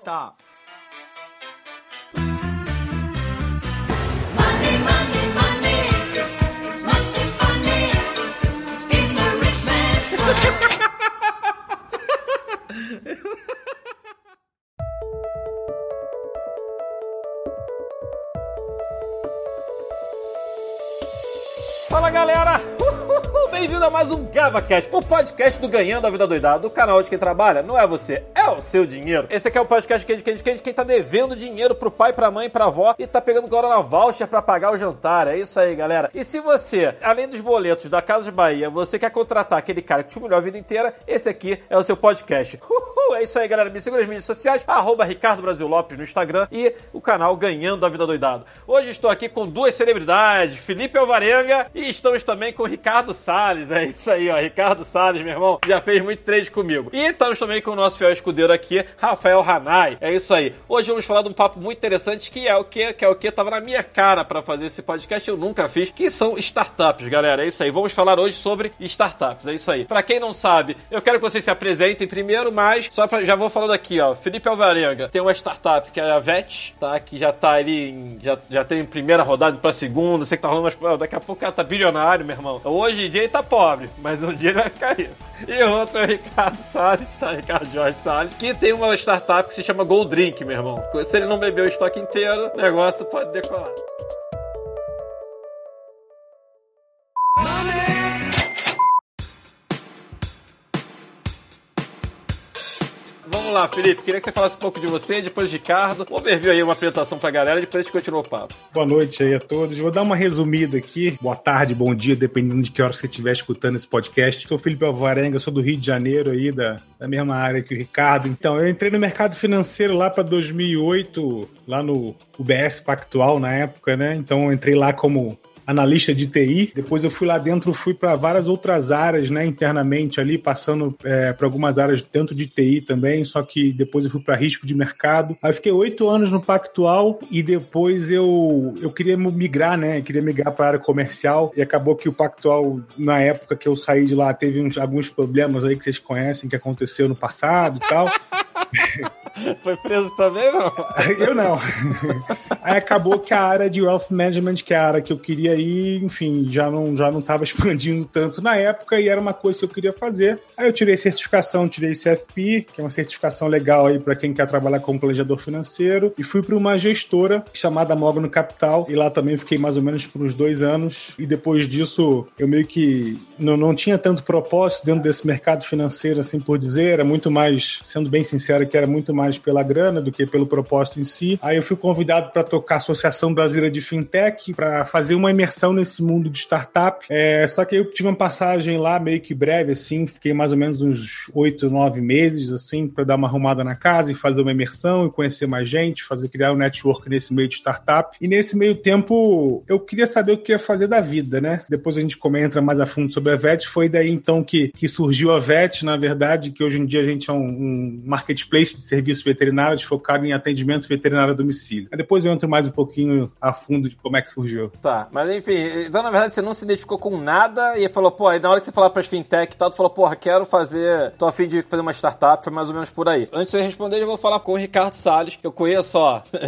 Stop. Money, money, money. Must be funny in the rich man's world. Fala galera! Bem-vindo a mais um GavaCast, o podcast do Ganhando a Vida Doidada, do canal de quem trabalha. Não é você, é o seu dinheiro. Esse aqui é o podcast que quem, quem, quem tá devendo dinheiro pro pai, pra mãe, pra avó e tá pegando Corona Voucher pra pagar o jantar. É isso aí, galera. E se você, além dos boletos da Casa de Bahia, você quer contratar aquele cara que te humilhou a vida inteira, esse aqui é o seu podcast. Uhul, é isso aí, galera. Me siga nas mídias sociais, arroba Ricardo Brasil Lopes no Instagram e o canal Ganhando a Vida Doidado. Hoje estou aqui com duas celebridades, Felipe Alvarenga e estamos também com Ricardo Salles. É isso aí, ó. Ricardo Salles, meu irmão, já fez muito trade comigo. E estamos também com o nosso fiel escudeiro aqui, Rafael Hanai. É isso aí. Hoje vamos falar de um papo muito interessante que é o que? Que é o que tava na minha cara para fazer esse podcast, eu nunca fiz, que são startups, galera. É isso aí. Vamos falar hoje sobre startups. É isso aí. Para quem não sabe, eu quero que vocês se apresentem primeiro, mas só pra, já vou falando aqui, ó. Felipe Alvarenga tem uma startup que é a VET, tá? Que já tá ali, em- já, já tem primeira rodada pra segunda, sei que tá rolando, mas daqui a pouco cara tá bilionário, meu irmão. Hoje em dia ele tá pobre, mas um dia ele vai cair. E outro é Ricardo Salles, tá? Ricardo Jorge Salles, que tem uma startup que se chama Gold Drink, meu irmão. Se ele não beber o estoque inteiro, o negócio pode decolar. Lá, Felipe. Queria que você falasse um pouco de você, depois de Ricardo. O overview aí, uma apresentação pra galera, depois a gente continua o papo. Boa noite aí a todos. Vou dar uma resumida aqui. Boa tarde, bom dia, dependendo de que hora você estiver escutando esse podcast. Sou Felipe Alvarenga, sou do Rio de Janeiro aí, da, da mesma área que o Ricardo. Então, eu entrei no mercado financeiro lá para 2008, lá no UBS Pactual na época, né? Então, entrei lá como analista de TI. Depois eu fui lá dentro, fui para várias outras áreas, né, internamente ali, passando é, para algumas áreas dentro de TI também. Só que depois eu fui para risco de mercado. Aí fiquei oito anos no Pactual e depois eu eu queria migrar, né? Queria migrar para a área comercial e acabou que o Pactual na época que eu saí de lá teve uns, alguns problemas aí que vocês conhecem que aconteceu no passado e tal. Foi preso também, não? Eu não. Aí acabou que a área de Wealth Management, que é a área que eu queria ir, enfim, já não já não estava expandindo tanto na época e era uma coisa que eu queria fazer. Aí eu tirei certificação, tirei CFP, que é uma certificação legal aí para quem quer trabalhar como planejador financeiro, e fui para uma gestora chamada Mogno Capital e lá também fiquei mais ou menos por uns dois anos. E depois disso eu meio que não, não tinha tanto propósito dentro desse mercado financeiro, assim por dizer, era muito mais, sendo bem sincero, que era muito mais pela grana do que pelo propósito em si. Aí eu fui convidado para tocar a Associação Brasileira de Fintech, para fazer uma imersão nesse mundo de startup. É, só que eu tive uma passagem lá meio que breve, assim, fiquei mais ou menos uns oito, nove meses, assim, para dar uma arrumada na casa e fazer uma imersão e conhecer mais gente, fazer criar um network nesse meio de startup. E nesse meio tempo, eu queria saber o que ia fazer da vida, né? Depois a gente comenta mais a fundo sobre a VET. Foi daí então que, que surgiu a VET, na verdade, que hoje em dia a gente é um, um marketplace de serviços veterinários focado em atendimento veterinário a domicílio. Aí depois eu entro mais um pouquinho a fundo de como é que surgiu. Tá, mas enfim, então na verdade você não se identificou com nada e falou, pô, aí na hora que você falar pras fintech e tal, tu falou, porra, quero fazer, tô afim de fazer uma startup, foi mais ou menos por aí. Antes de você responder, eu vou falar com o Ricardo Salles, que eu conheço, ó,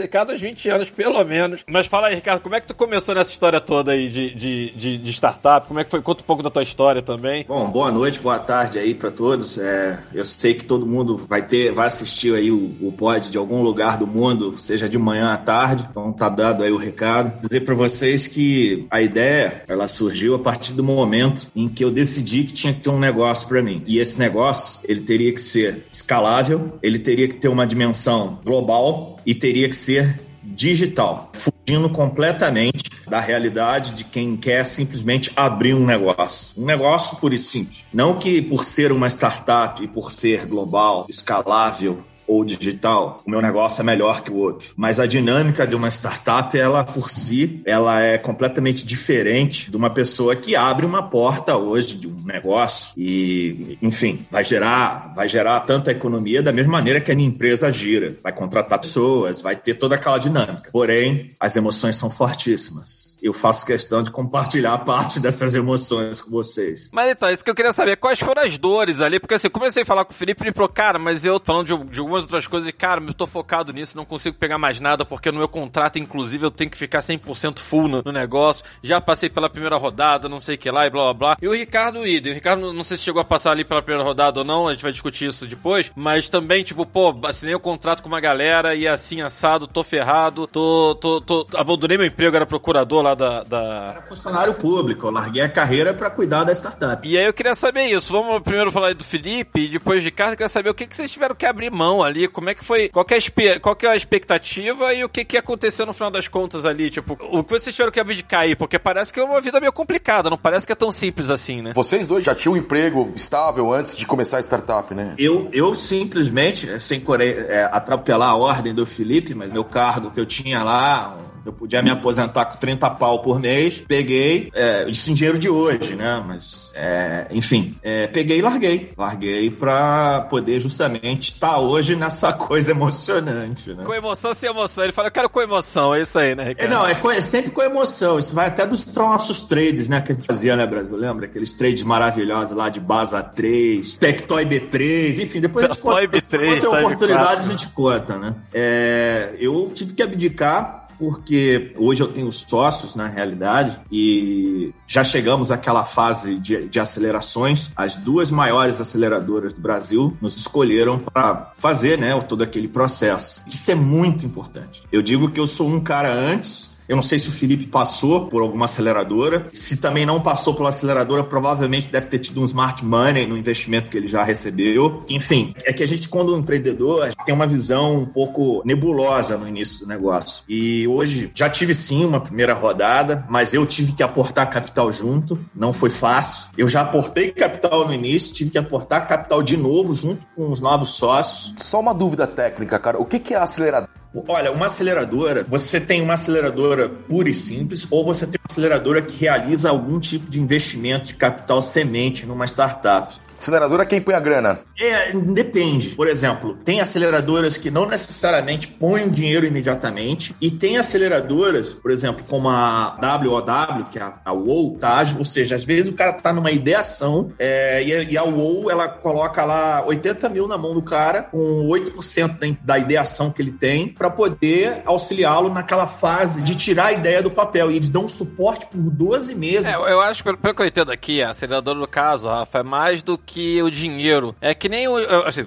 Ricardo, há uns 20 anos pelo menos. Mas fala aí, Ricardo, como é que tu começou nessa história toda aí de, de, de, de startup? Como é que foi? Conta um pouco da tua história também. Bom, boa noite, boa tarde aí pra todos. É, eu sei que todo mundo vai ter, vai assistir aí o, o pod de algum lugar do mundo, seja de manhã à tarde. Então tá dado aí o recado. Dizer pra vocês que a ideia, ela surgiu a partir do momento em que eu decidi que tinha que ter um negócio pra mim. E esse negócio, ele teria que ser escalável, ele teria que ter uma dimensão global e teria que ser digital, fugindo completamente da realidade de quem quer simplesmente abrir um negócio. Um negócio puro e simples. Não que por ser uma startup e por ser global, escalável, ou digital, o meu negócio é melhor que o outro. Mas a dinâmica de uma startup, ela por si, ela é completamente diferente de uma pessoa que abre uma porta hoje de um negócio e, enfim, vai gerar, vai gerar tanta economia da mesma maneira que a minha empresa gira. Vai contratar pessoas, vai ter toda aquela dinâmica. Porém, as emoções são fortíssimas. Eu faço questão de compartilhar parte dessas emoções com vocês. Mas então, isso que eu queria saber, quais foram as dores ali? Porque assim, comecei a falar com o Felipe e ele falou, cara, mas eu falando de, de algumas outras coisas, cara, eu tô focado nisso, não consigo pegar mais nada, porque no meu contrato, inclusive, eu tenho que ficar 100% full no, no negócio. Já passei pela primeira rodada, não sei o que lá e blá blá blá. E o Ricardo Ida, o Ricardo, não sei se chegou a passar ali pela primeira rodada ou não, a gente vai discutir isso depois, mas também, tipo, pô, assinei o contrato com uma galera e assim, assado, tô ferrado, tô, tô, tô, abandonei meu emprego, era procurador lá da, da, Era funcionário público, eu larguei a carreira para cuidar da startup. E aí eu queria saber isso. Vamos primeiro falar aí do Felipe e depois de Ricardo, eu queria saber o que, que vocês tiveram que abrir mão ali, como é que foi, qual que é a, qual que é a expectativa e o que que aconteceu no final das contas ali, tipo, o que vocês tiveram que abdicar aí, porque parece que é uma vida meio complicada, não parece que é tão simples assim, né? Vocês dois já tinham um emprego estável antes de começar a startup, né? Eu, eu simplesmente, sem é, atropelar a ordem do Felipe, mas o cargo que eu tinha lá, eu podia me aposentar com 30 pau por mês, peguei, é, isso em dinheiro de hoje, né? Mas, é, enfim, é, peguei e larguei. Larguei pra poder justamente estar hoje nessa coisa emocionante, né? Com emoção sem emoção. Ele fala, eu quero com emoção, é isso aí, né, É, Ricardo? não, é, co- é sempre com emoção. Isso vai até dos nossos trades, né? Que a gente fazia, né, Brasil? Lembra? Aqueles trades maravilhosos lá de Baza 3, Tectoy B3, enfim, depois a gente Tectoy conta. B3, Outra tá de oportunidade a gente conta, né? É, eu tive que abdicar porque hoje eu tenho sócios na realidade e já chegamos àquela fase de, de acelerações. As duas maiores aceleradoras do Brasil nos escolheram para fazer né, todo aquele processo. Isso é muito importante. Eu digo que eu sou um cara antes. Eu não sei se o Felipe passou por alguma aceleradora. Se também não passou pela aceleradora, provavelmente deve ter tido um smart money no investimento que ele já recebeu. Enfim, é que a gente, quando um empreendedor, tem uma visão um pouco nebulosa no início do negócio. E hoje já tive sim uma primeira rodada, mas eu tive que aportar capital junto. Não foi fácil. Eu já aportei capital no início, tive que aportar capital de novo junto com os novos sócios. Só uma dúvida técnica, cara. O que, é acelerador? Olha, uma aceleradora, você tem uma aceleradora pura e simples, ou você tem uma aceleradora que realiza algum tipo de investimento de capital semente numa startup. Aceleradora é quem põe a grana. É, depende. Por exemplo, tem aceleradoras que não necessariamente põem o dinheiro imediatamente, e tem aceleradoras, por exemplo, como a WOW, que é a, a WOW, tá? Ou seja, às vezes o cara tá numa ideação é, e, a- e a WOW ela coloca lá 80 mil na mão do cara, com 8% da, da ideação que ele tem, para poder auxiliá-lo naquela fase de tirar a ideia do papel. E eles dão um suporte por 12 meses. É, eu acho, pelo, pelo que eu entendo aqui, a aceleradora do caso, Rafa, é mais do que o dinheiro. É que nem o. Assim,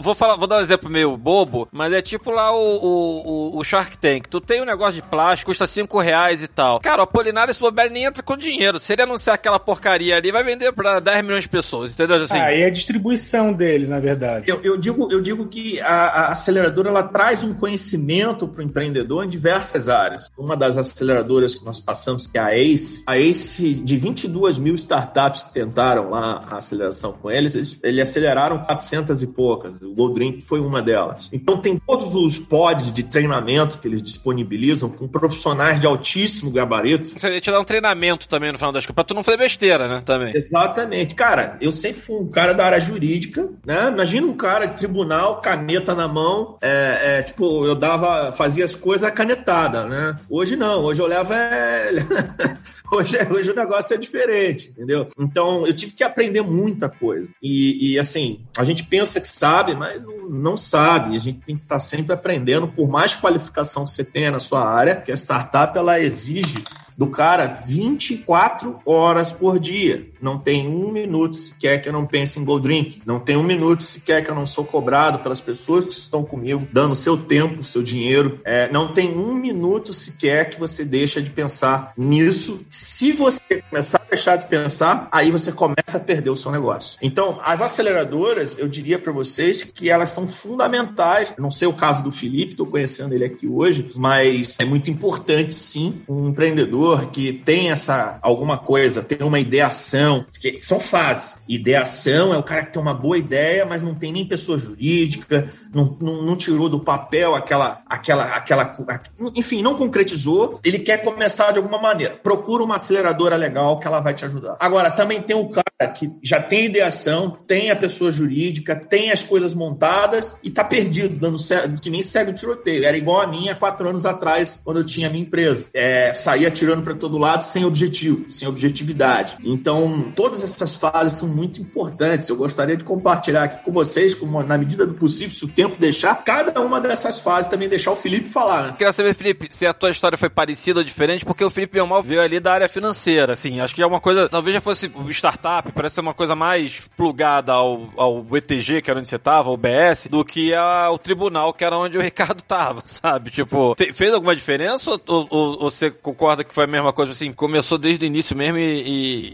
vou falar, vou dar um exemplo meio bobo, mas é tipo lá o, o, o- Shark Tank. Tu tem um negócio de plástico, custa 5 reais e tal. Cara, o Apolinário, esse bobeiro nem entra com dinheiro. Se ele anunciar aquela porcaria ali, vai vender pra 10 milhões de pessoas, entendeu? Assim, Ah, e a distribuição dele, na verdade. Eu, eu digo, eu digo que a, a aceleradora ela traz um conhecimento para o empreendedor em diversas áreas. Uma das aceleradoras que nós passamos, que é a ACE, a ACE, de 22 mil startups que tentaram lá a aceleração com eles, eles, eles aceleraram 400 e poucas. O Gold Drink foi uma delas. Então, tem todos os pods de treinamento que eles disponibilizam com profissionais de altíssimo gabarito. Você ia te dar um treinamento também no final das contas, pra tu não fazer besteira, né? Também. Exatamente. Cara, eu sempre fui um cara da área jurídica, né? Imagina um cara de tribunal, caneta na mão, é, é, tipo, eu dava, fazia as coisas canetada, né? Hoje não, hoje eu levo é... hoje, hoje o negócio é diferente, entendeu? Então, eu tive que aprender muita coisa. E, e, assim, a gente pensa que sabe, mas não, sabe. A gente tem que estar sempre aprendendo, por mais qualificação que você tenha na sua área, que a startup, ela exige do cara 24 horas por dia. Não tem um minuto sequer que eu não pense em Gold Drink. Não tem um minuto sequer que eu não sou cobrado pelas pessoas que estão comigo, dando seu tempo, seu dinheiro. É, não tem um minuto sequer que você deixa de pensar nisso. Se você começar a deixar de pensar, aí você começa a perder o seu negócio. Então, as aceleradoras, eu diria para vocês que elas são fundamentais. Não sei o caso do Felipe, estou conhecendo ele aqui hoje, mas é muito importante sim um empreendedor que tem essa alguma coisa, tem uma ideação, que são fases. Ideação é o cara que tem uma boa ideia, mas não tem nem pessoa jurídica, não, não, não tirou do papel aquela, aquela, aquela, enfim, não concretizou. Ele quer começar de alguma maneira. Procura uma aceleradora legal que ela vai te ajudar. Agora, também tem o cara que já tem ideação, tem a pessoa jurídica, tem as coisas montadas e tá perdido, dando que nem segue o tiroteio. Era igual a minha quatro anos atrás, quando eu tinha a minha empresa. É, saía tirando mirando para todo lado sem objetivo, sem objetividade. Então, todas essas fases são muito importantes. Eu gostaria de compartilhar aqui com vocês, como, na medida do possível, se o tempo deixar, cada uma dessas fases também deixar o Felipe falar. Né? Queria saber, Felipe, se a tua história foi parecida ou diferente, porque o Felipe Belmal veio ali da área financeira, assim, acho que é uma coisa, talvez já fosse startup, parece ser uma coisa mais plugada ao, ao ETG, que era onde você tava, o BS, do que ao tribunal, que era onde o Ricardo tava, sabe? Tipo, fez alguma diferença ou, ou- ou você concorda que foi mesma coisa, assim, começou desde o início mesmo e,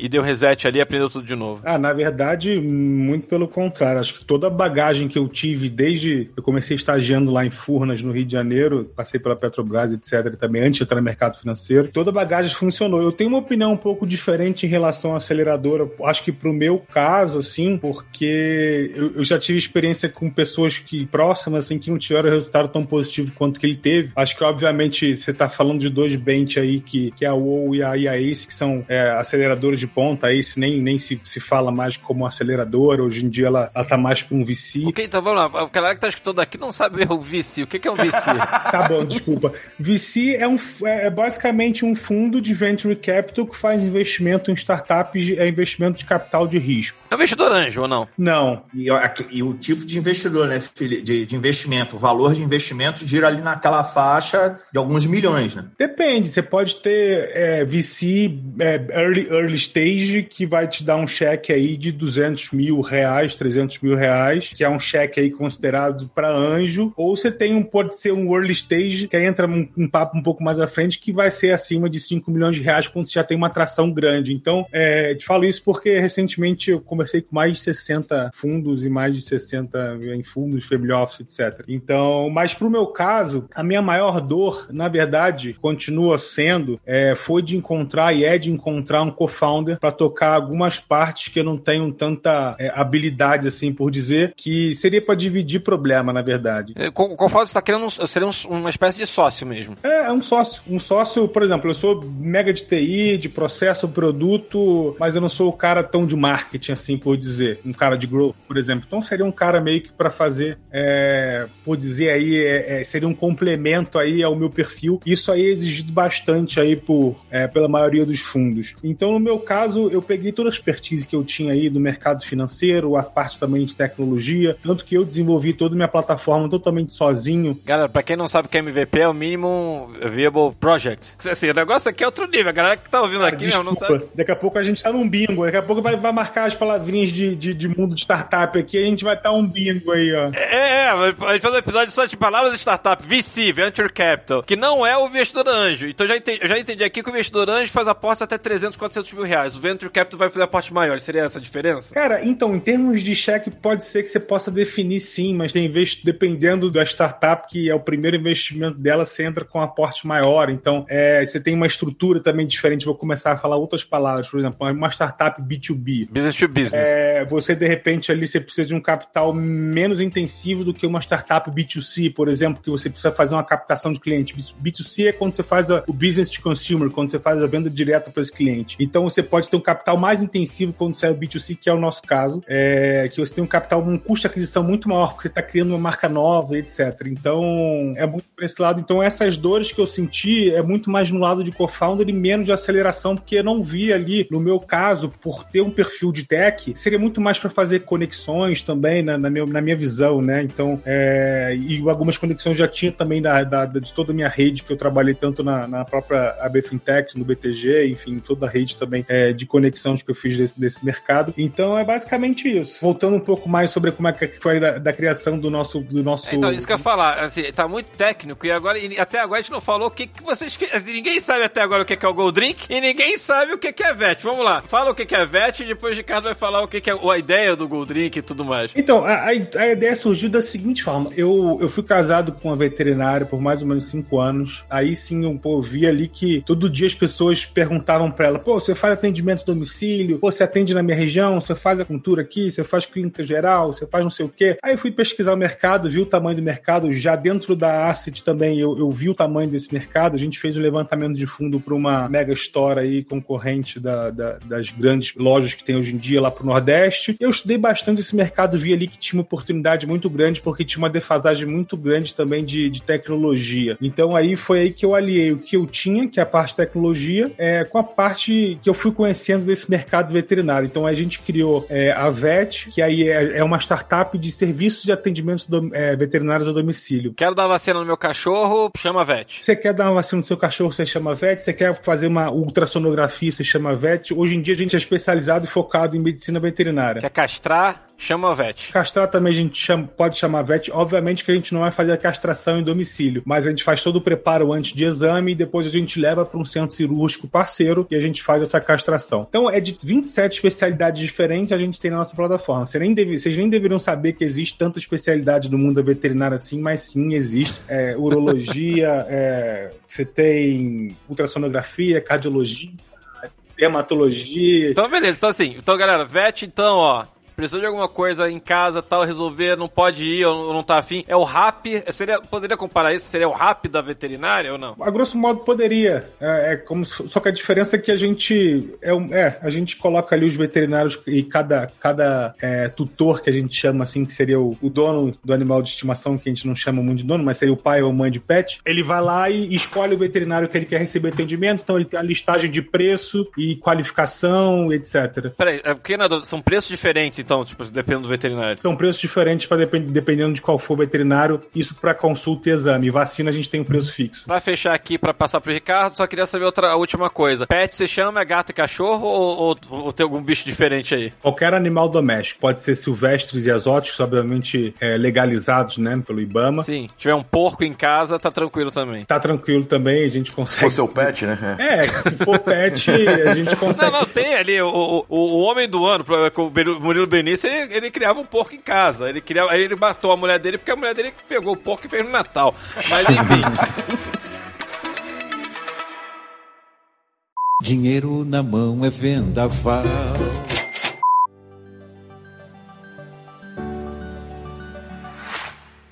e- e deu reset ali e aprendeu tudo de novo? Ah, na verdade, muito pelo contrário. Acho que toda a bagagem que eu tive desde eu comecei estagiando lá em Furnas, no Rio de Janeiro, passei pela Petrobras, etc, também antes de entrar no mercado financeiro, toda a bagagem funcionou. Eu tenho uma opinião um pouco diferente em relação à aceleradora. Acho que pro meu caso, assim, porque eu, eu já tive experiência com pessoas que próximas, assim, que não tiveram resultado tão positivo quanto que ele teve. Acho que, obviamente, você tá falando de dois bench aí, que, que é a WoW e a, e a Ace, que são é, aceleradoras de ponta. A Ace nem, nem se, se fala mais como aceleradora. Hoje em dia ela, ela tá mais pra um VC. Ok, então vamos lá. O galera que tá escutando aqui não sabe o VC. O que que é um VC? Tá bom, desculpa. VC é, um, é basicamente um fundo de venture capital que faz investimento em startups, é investimento de capital de risco. É um investidor anjo ou não? Não. E, e o tipo de investidor, né, Felipe? De, de investimento, o valor de investimento gira ali naquela faixa de alguns milhões, né? Depende, você pode ter é, VC é, early, early stage que vai te dar um cheque aí de 200 mil reais, 300 mil reais, que é um cheque aí considerado para anjo, ou você tem um, pode ser um early stage, que aí entra um, um papo um pouco mais à frente, que vai ser acima de 5 milhões de reais quando você já tem uma atração grande. Então, é, te falo isso porque recentemente eu conversei com mais de 60 fundos e mais de 60 em fundos, family office, etc. Então, mas pro meu caso, a minha maior dor, na verdade, continua sendo, é, foi de encontrar e é de encontrar um co-founder para tocar algumas partes que eu não tenho tanta é, habilidade, assim, por dizer, que seria para dividir problema, na verdade. É, Com, com fato, você tá querendo um, seria um- uma espécie de sócio mesmo. É, é um sócio. Um sócio, por exemplo, eu sou mega de TI, de processo, produto, mas eu não sou o cara tão de marketing, assim, por dizer. Um cara de growth, por exemplo. Então seria um cara meio que para fazer, é, por dizer aí, é, é, seria um complemento aí ao meu perfil. Isso aí é exigido bastante aí por, é, pela maioria dos fundos. Então, no meu caso, eu peguei toda a expertise que eu tinha aí do mercado financeiro, a parte também de tecnologia, tanto que eu desenvolvi toda a minha plataforma totalmente sozinho. Galera, pra quem não sabe o que é MVP, é o Minimum Viable Project. Assim, o negócio aqui é outro nível. A galera que tá ouvindo Cara, aqui mesmo não desculpa. sabe. Daqui a pouco a gente tá num bingo. Daqui a pouco vai, vai marcar as palavrinhas de, de, de mundo de startup aqui. A gente vai estar um bingo aí, ó. É, é, a gente faz um episódio só de palavras de startup, VC, Venture Capital, que não é o investidor anjo. Então já entendi, eu já entendi aqui que o investidor anjo faz apostas até 300, 400 mil reais. O Venture Capital vai fazer aportes maiores. Seria essa a diferença? Cara, então, em termos de cheque, pode ser que você possa definir sim, mas tem investi dependendo da startup, que é o primeiro investimento dela, você entra com um aporte maior. Então, é, você tem uma estrutura também diferente. Vou começar a falar outras palavras, por exemplo, uma startup B2B. Business to business. É, você de repente ali você precisa de um capital menos intensivo do que uma startup B2C, por exemplo, que você precisa fazer uma captação de cliente. B2C é quando você faz a- o business to consumer, quando você faz a venda direta para esse cliente. Então você pode ter um capital mais intensivo quando é o B2C, que é o nosso caso, é, que você tem um capital, um custo de aquisição muito maior, porque você está criando uma marca nova, etc. Então é muito para esse lado. Então essas dores que eu senti é muito mais no lado de co-founder e menos de aceleração, porque eu não vi ali, no meu caso, por ter um perfil de tech, seria muito mais para fazer conexões também, na, na, meu- na minha visão, né? Então, é, e algumas conexões já tinha também da, da- de toda a minha rede, que eu trabalhei tanto na, na própria AB Fintech, no BTG, enfim, toda a rede também é, de conexões que eu fiz desse, desse mercado. Então, é basicamente isso. Voltando um pouco mais sobre como é que foi da, da criação do nosso. Do nosso Então, isso que eu ia falar, assim, tá muito técnico e agora, e até agora a gente não falou o que, que vocês. assim, ninguém sabe até agora o que, que é o Gold Drink e ninguém sabe o que, que é VET. Vamos lá, fala o que, que é VET e depois o Ricardo vai falar o que, que é a ideia do Gold Drink e tudo mais. Então, a, a- a ideia surgiu da seguinte forma: eu, eu fui casado com uma veterinária por mais ou menos cinco anos. Aí sim eu pô, vi ali que todo dia as pessoas perguntavam pra ela: pô, você faz atendimento a domicílio? Pô, você atende na minha região? Você faz acupuntura aqui? Você faz clínica geral? Você faz não sei o quê? Aí eu fui pesquisar o mercado, vi o tamanho do mercado. Já dentro da Asset também eu, eu vi o tamanho desse mercado. A gente fez um levantamento de fundo para uma mega store aí, concorrente da- da- das grandes lojas que tem hoje em dia lá pro Nordeste. Eu estudei bastante esse mercado, vi ali que tinha uma oportunidade muito grande, porque tinha uma defasagem muito grande também de, de tecnologia. Então aí foi aí que eu aliei o que eu tinha, que é a parte de tecnologia é, com a parte que eu fui conhecendo desse mercado veterinário. Então a gente criou é, a VET, que aí é, é uma startup de serviços de atendimentos do- é, veterinários a domicílio. Quero dar vacina no meu cachorro, chama a vet. Você quer dar uma vacina no seu cachorro, você chama VET. Você quer fazer uma ultrassonografia, você chama VET. Hoje em dia a gente é especializado e focado em medicina veterinária. Quer castrar, chama a vet. Castrar também a gente chama- pode chamar VET. Obviamente que a gente não vai fazer a castração em domicílio, mas a gente faz todo o preparo antes de exame e depois a gente leva para um centro cirúrgico parceiro e a gente faz essa castração. Então é de 27 especialidades diferentes a gente tem na nossa plataforma. Você nem deve- vocês nem deveriam saber que existe tanta especialidade no mundo da veterinária assim, mas sim existe. É, urologia, é, você tem ultrassonografia, cardiologia, dermatologia. Então, beleza. Então, assim, então, galera, vet, então, ó. Precisou de alguma coisa em casa, tal, resolver, não pode ir ou não tá afim. É o RAP, seria, poderia comparar isso? Seria o RAP da veterinária ou não? A grosso modo poderia. É, é como só que a diferença é que a gente é, é, a gente coloca ali os veterinários e cada, cada é, tutor que a gente chama assim, que seria o, o dono do animal de estimação, que a gente não chama muito de dono, mas seria o pai ou mãe de pet. Ele vai lá e escolhe o veterinário que ele quer receber atendimento. Então ele tem a listagem de preço e qualificação, etc. Peraí, é porque na são preços diferentes, então, tipo, dependendo do veterinário. São preços diferentes para dependendo de qual for o veterinário. Isso para consulta e exame. Vacina a gente tem um preço fixo. Pra fechar aqui, pra passar pro Ricardo, só queria saber outra a última coisa. Pet você chama é gato e cachorro ou, ou, ou tem algum bicho diferente aí? Qualquer animal doméstico, pode ser silvestres e exóticos, obviamente é, legalizados né, pelo IBAMA. Sim, tiver um porco em casa, tá tranquilo também. Tá tranquilo também, a gente Se consegue. fosse seu pet, né? É, se for pet, a gente Não, consegue. não, tem ali o, o, o, homem do ano, o Murilo Benício, ele, ele criava um porco em casa. Ele criava, aí ele matou a mulher dele porque a mulher dele pegou o porco e fez no Natal. Mas enfim. Dinheiro na mão é vendaval.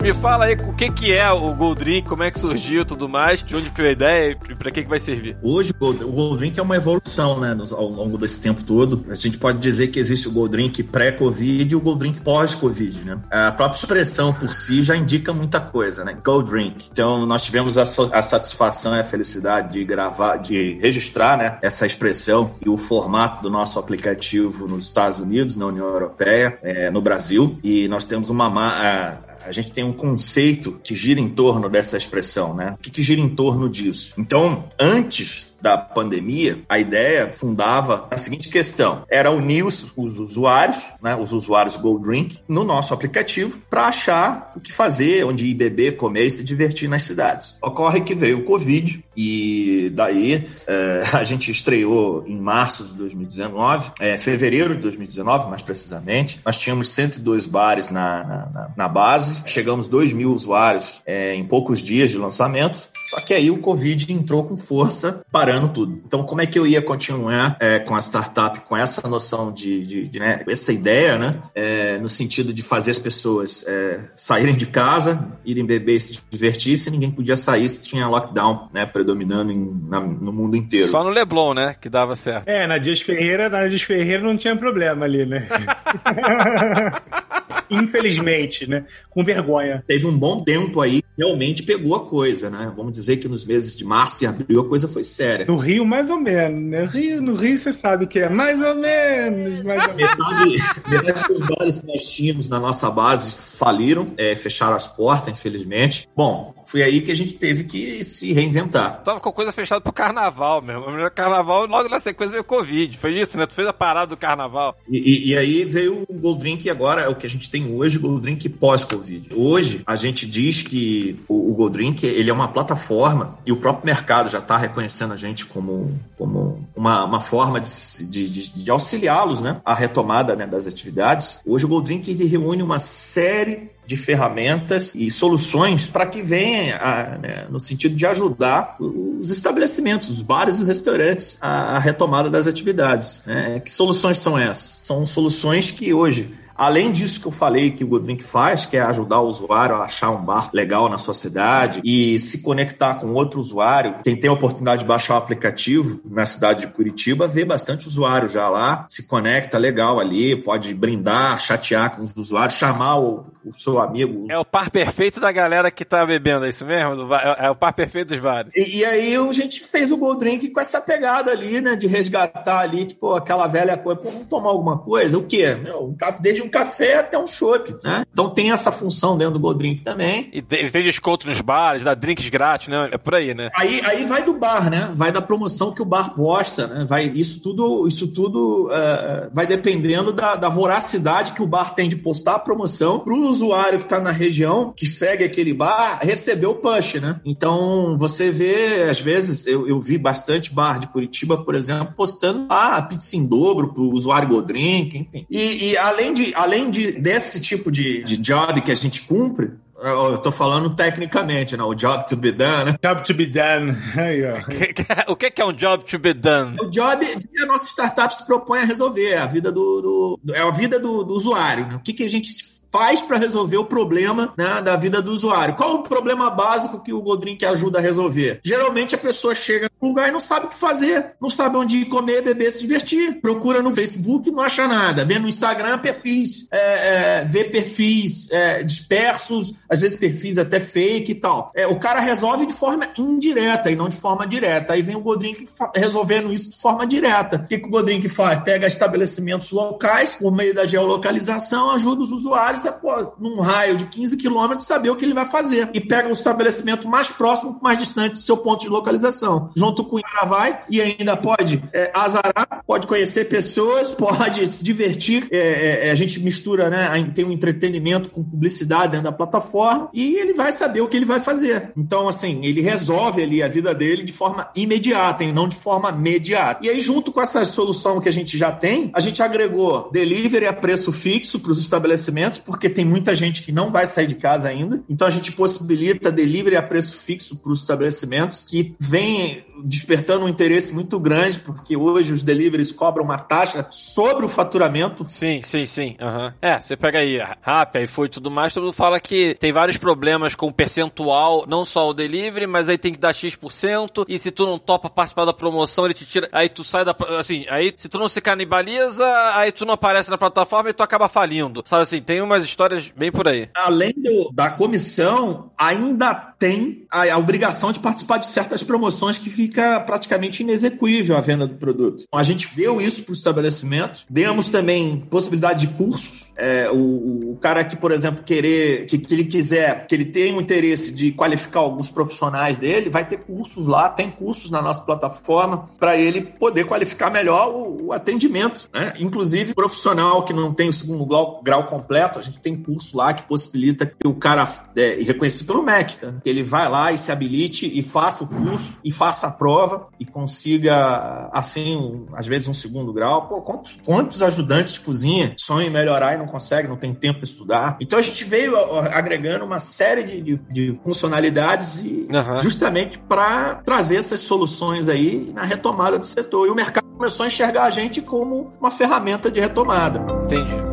Me fala aí o que, que é o Gold Drink, como é que surgiu tudo mais, de onde veio a ideia e pra que, que vai servir. Hoje o Gold, Drink é uma evolução, né, ao longo desse tempo todo. A gente pode dizer que existe o Gold Drink pré-Covid e o Gold Drink pós-Covid, né? A própria expressão por si já indica muita coisa, né? Gold Drink. Então nós tivemos a, so- a satisfação e a felicidade de gravar, de registrar, né, essa expressão e o formato do nosso aplicativo nos Estados Unidos, na União Europeia, eh, no Brasil. E nós temos uma ma- a- a gente tem um conceito que gira em torno dessa expressão, né? O que, que gira em torno disso? Então, antes da pandemia, a ideia fundava a seguinte questão: era unir os, os usuários, né, os usuários Gold Drink, no nosso aplicativo para achar o que fazer, onde ir beber, comer e se divertir nas cidades. Ocorre que veio o Covid e daí eh, a gente estreou em março de 2019, eh, fevereiro de 2019, mais precisamente. Nós tínhamos 102 bares na, na, na- base, chegamos 2 mil usuários eh, em poucos dias de lançamento. Só que aí o Covid entrou com força, parando tudo. Então, como é que eu ia continuar eh, com a startup, com essa noção de, de, de, né, essa ideia, né, eh, no sentido de fazer as pessoas eh, saírem de casa, irem beber e se divertir, se ninguém podia sair, se tinha lockdown, né, predominando em- na- no mundo inteiro. Só no Leblon, né, que dava certo. É, na Dias Ferreira, na Dias Ferreira não tinha problema ali, né? Infelizmente, né? Com vergonha. Teve um bom tempo aí, realmente pegou a coisa, né? Vamos dizer que nos meses de março e abril a coisa foi séria. No Rio, mais ou menos, né? Rio, no Rio, você sabe que é mais ou menos, mais ou menos. Metade, metade dos bares que nós tínhamos na nossa base faliram, é, fecharam as portas, infelizmente. Bom, foi aí que a gente teve que se reinventar. Tava com a coisa fechada pro carnaval mesmo. O carnaval, logo na sequência veio o Covid. Foi isso, né? Tu fez a parada do carnaval. E, e- e aí veio o Gold Drink, agora é o que a gente tem hoje, o Gold Drink pós-Covid. Hoje, a gente diz que o, o Gold Drink ele é uma plataforma, e o próprio mercado já está reconhecendo a gente como, como uma, uma forma de, de, de- de auxiliá-los né, à retomada né, das atividades. Hoje o Gold Drink ele reúne uma série de ferramentas e soluções para que venha né, no sentido de ajudar os estabelecimentos, os bares e os restaurantes a, a retomada das atividades. né? Que soluções são essas? São soluções que hoje Além disso que eu falei que o Goodrink faz, que é ajudar o usuário a achar um bar legal na sua cidade e se conectar com outro usuário, quem tem a oportunidade de baixar o aplicativo na cidade de Curitiba, vê bastante usuário já lá, se conecta legal ali, pode brindar, chatear com os usuários, chamar o, o seu amigo. É o par perfeito da galera que tá bebendo, é isso mesmo? É é o par perfeito dos bares. E, e aí a gente fez o Gold Drink com essa pegada ali, né? De resgatar ali, tipo, aquela velha coisa. Pô, vamos tomar alguma coisa? O quê? Meu, um café- desde um café até um chopp, né? Então tem essa função dentro do Gold Drink também. E tem, tem desconto nos bares, dá drinks grátis, né? É por aí, né? Aí, aí vai do bar, né? Vai da promoção que o bar posta, né? Vai, isso tudo, isso tudo eh, vai dependendo da, da voracidade que o bar tem de postar a promoção para o usuário que está na região, que segue aquele bar, receber o push, né? Então você vê, às vezes, eu, eu vi bastante bar de Curitiba, por exemplo, postando ah, pizza em dobro para o usuário Godrink, enfim. E, e além, de, além de, desse tipo de, de job que a gente cumpre, eu tô falando tecnicamente, né? O job to be done, né? Job to be done. Aí, ó. o que é um job to be done? O job que a nossa startup se propõe a resolver, é a vida do, do- do- é a vida do, do usuário. né? O que, que a gente faz para resolver o problema né, da vida do usuário? Qual o problema básico que o Goldrink ajuda a resolver? Geralmente a pessoa chega num lugar e não sabe o que fazer, não sabe onde ir comer, beber, se divertir. Procura no Facebook não acha nada. Vê no Instagram perfis, é, é, vê perfis é, dispersos, às vezes perfis até fake e tal. É, o cara resolve de forma indireta e não de forma direta. Aí vem o Godrink resolvendo isso de forma direta. O que, que o Godrink faz? Pega estabelecimentos locais, por meio da geolocalização, ajuda os usuários a, pô, num raio de 15 quilômetros, saber o que ele vai fazer. E pega o estabelecimento mais próximo, mais distante do seu ponto de localização. Junto com o cara vai e ainda pode é, azarar, pode conhecer pessoas, pode se divertir. É, é, a gente mistura, né? Tem um entretenimento com publicidade dentro da plataforma e ele vai saber o que ele vai fazer. Então, assim, ele resolve ali a vida dele de forma imediata e não de forma mediata. E aí, junto com essa solução que a gente já tem, a gente agregou delivery a preço fixo para os estabelecimentos, porque tem muita gente que não vai sair de casa ainda. Então, a gente possibilita delivery a preço fixo para os estabelecimentos que vem despertando um interesse muito grande, porque hoje os deliveries cobram uma taxa sobre o faturamento Sim, sim, sim. aham. É, você pega aí Rappi, aí foi tudo mais, todo mundo fala que tem vários problemas com o percentual, não só o delivery, mas aí tem que dar X%, e se tu não topa participar da promoção, ele te tira, aí tu sai da, assim, aí se tu não se canibaliza, aí tu não aparece na plataforma e tu acaba falindo. Sabe assim, tem umas histórias bem por aí. além do- da comissão, ainda tem a, a obrigação de participar de certas promoções que fica praticamente inexequível a venda do produto. A gente viu isso para o estabelecimento. Demos também possibilidade de cursos. É, o, o cara que, por exemplo, querer, que, que ele quiser, que ele tem um interesse de qualificar alguns profissionais dele, vai ter cursos lá, tem cursos na nossa plataforma para ele poder qualificar melhor o, o atendimento. Né? Inclusive, profissional que não tem o segundo grau, grau completo, a gente tem curso lá que possibilita que o cara, é, reconhecido pelo MEC, tá? ele vai lá e se habilite e faça o curso e faça a prova e consiga, assim, um- às vezes um segundo grau. Pô, quantos, quantos ajudantes de cozinha sonham em melhorar e não conseguem, não tem tempo para estudar? Então a gente veio agregando uma série de, de- de funcionalidades e Aham. justamente para trazer essas soluções aí na retomada do setor. E o mercado começou a enxergar a gente como uma ferramenta de retomada. Entendi.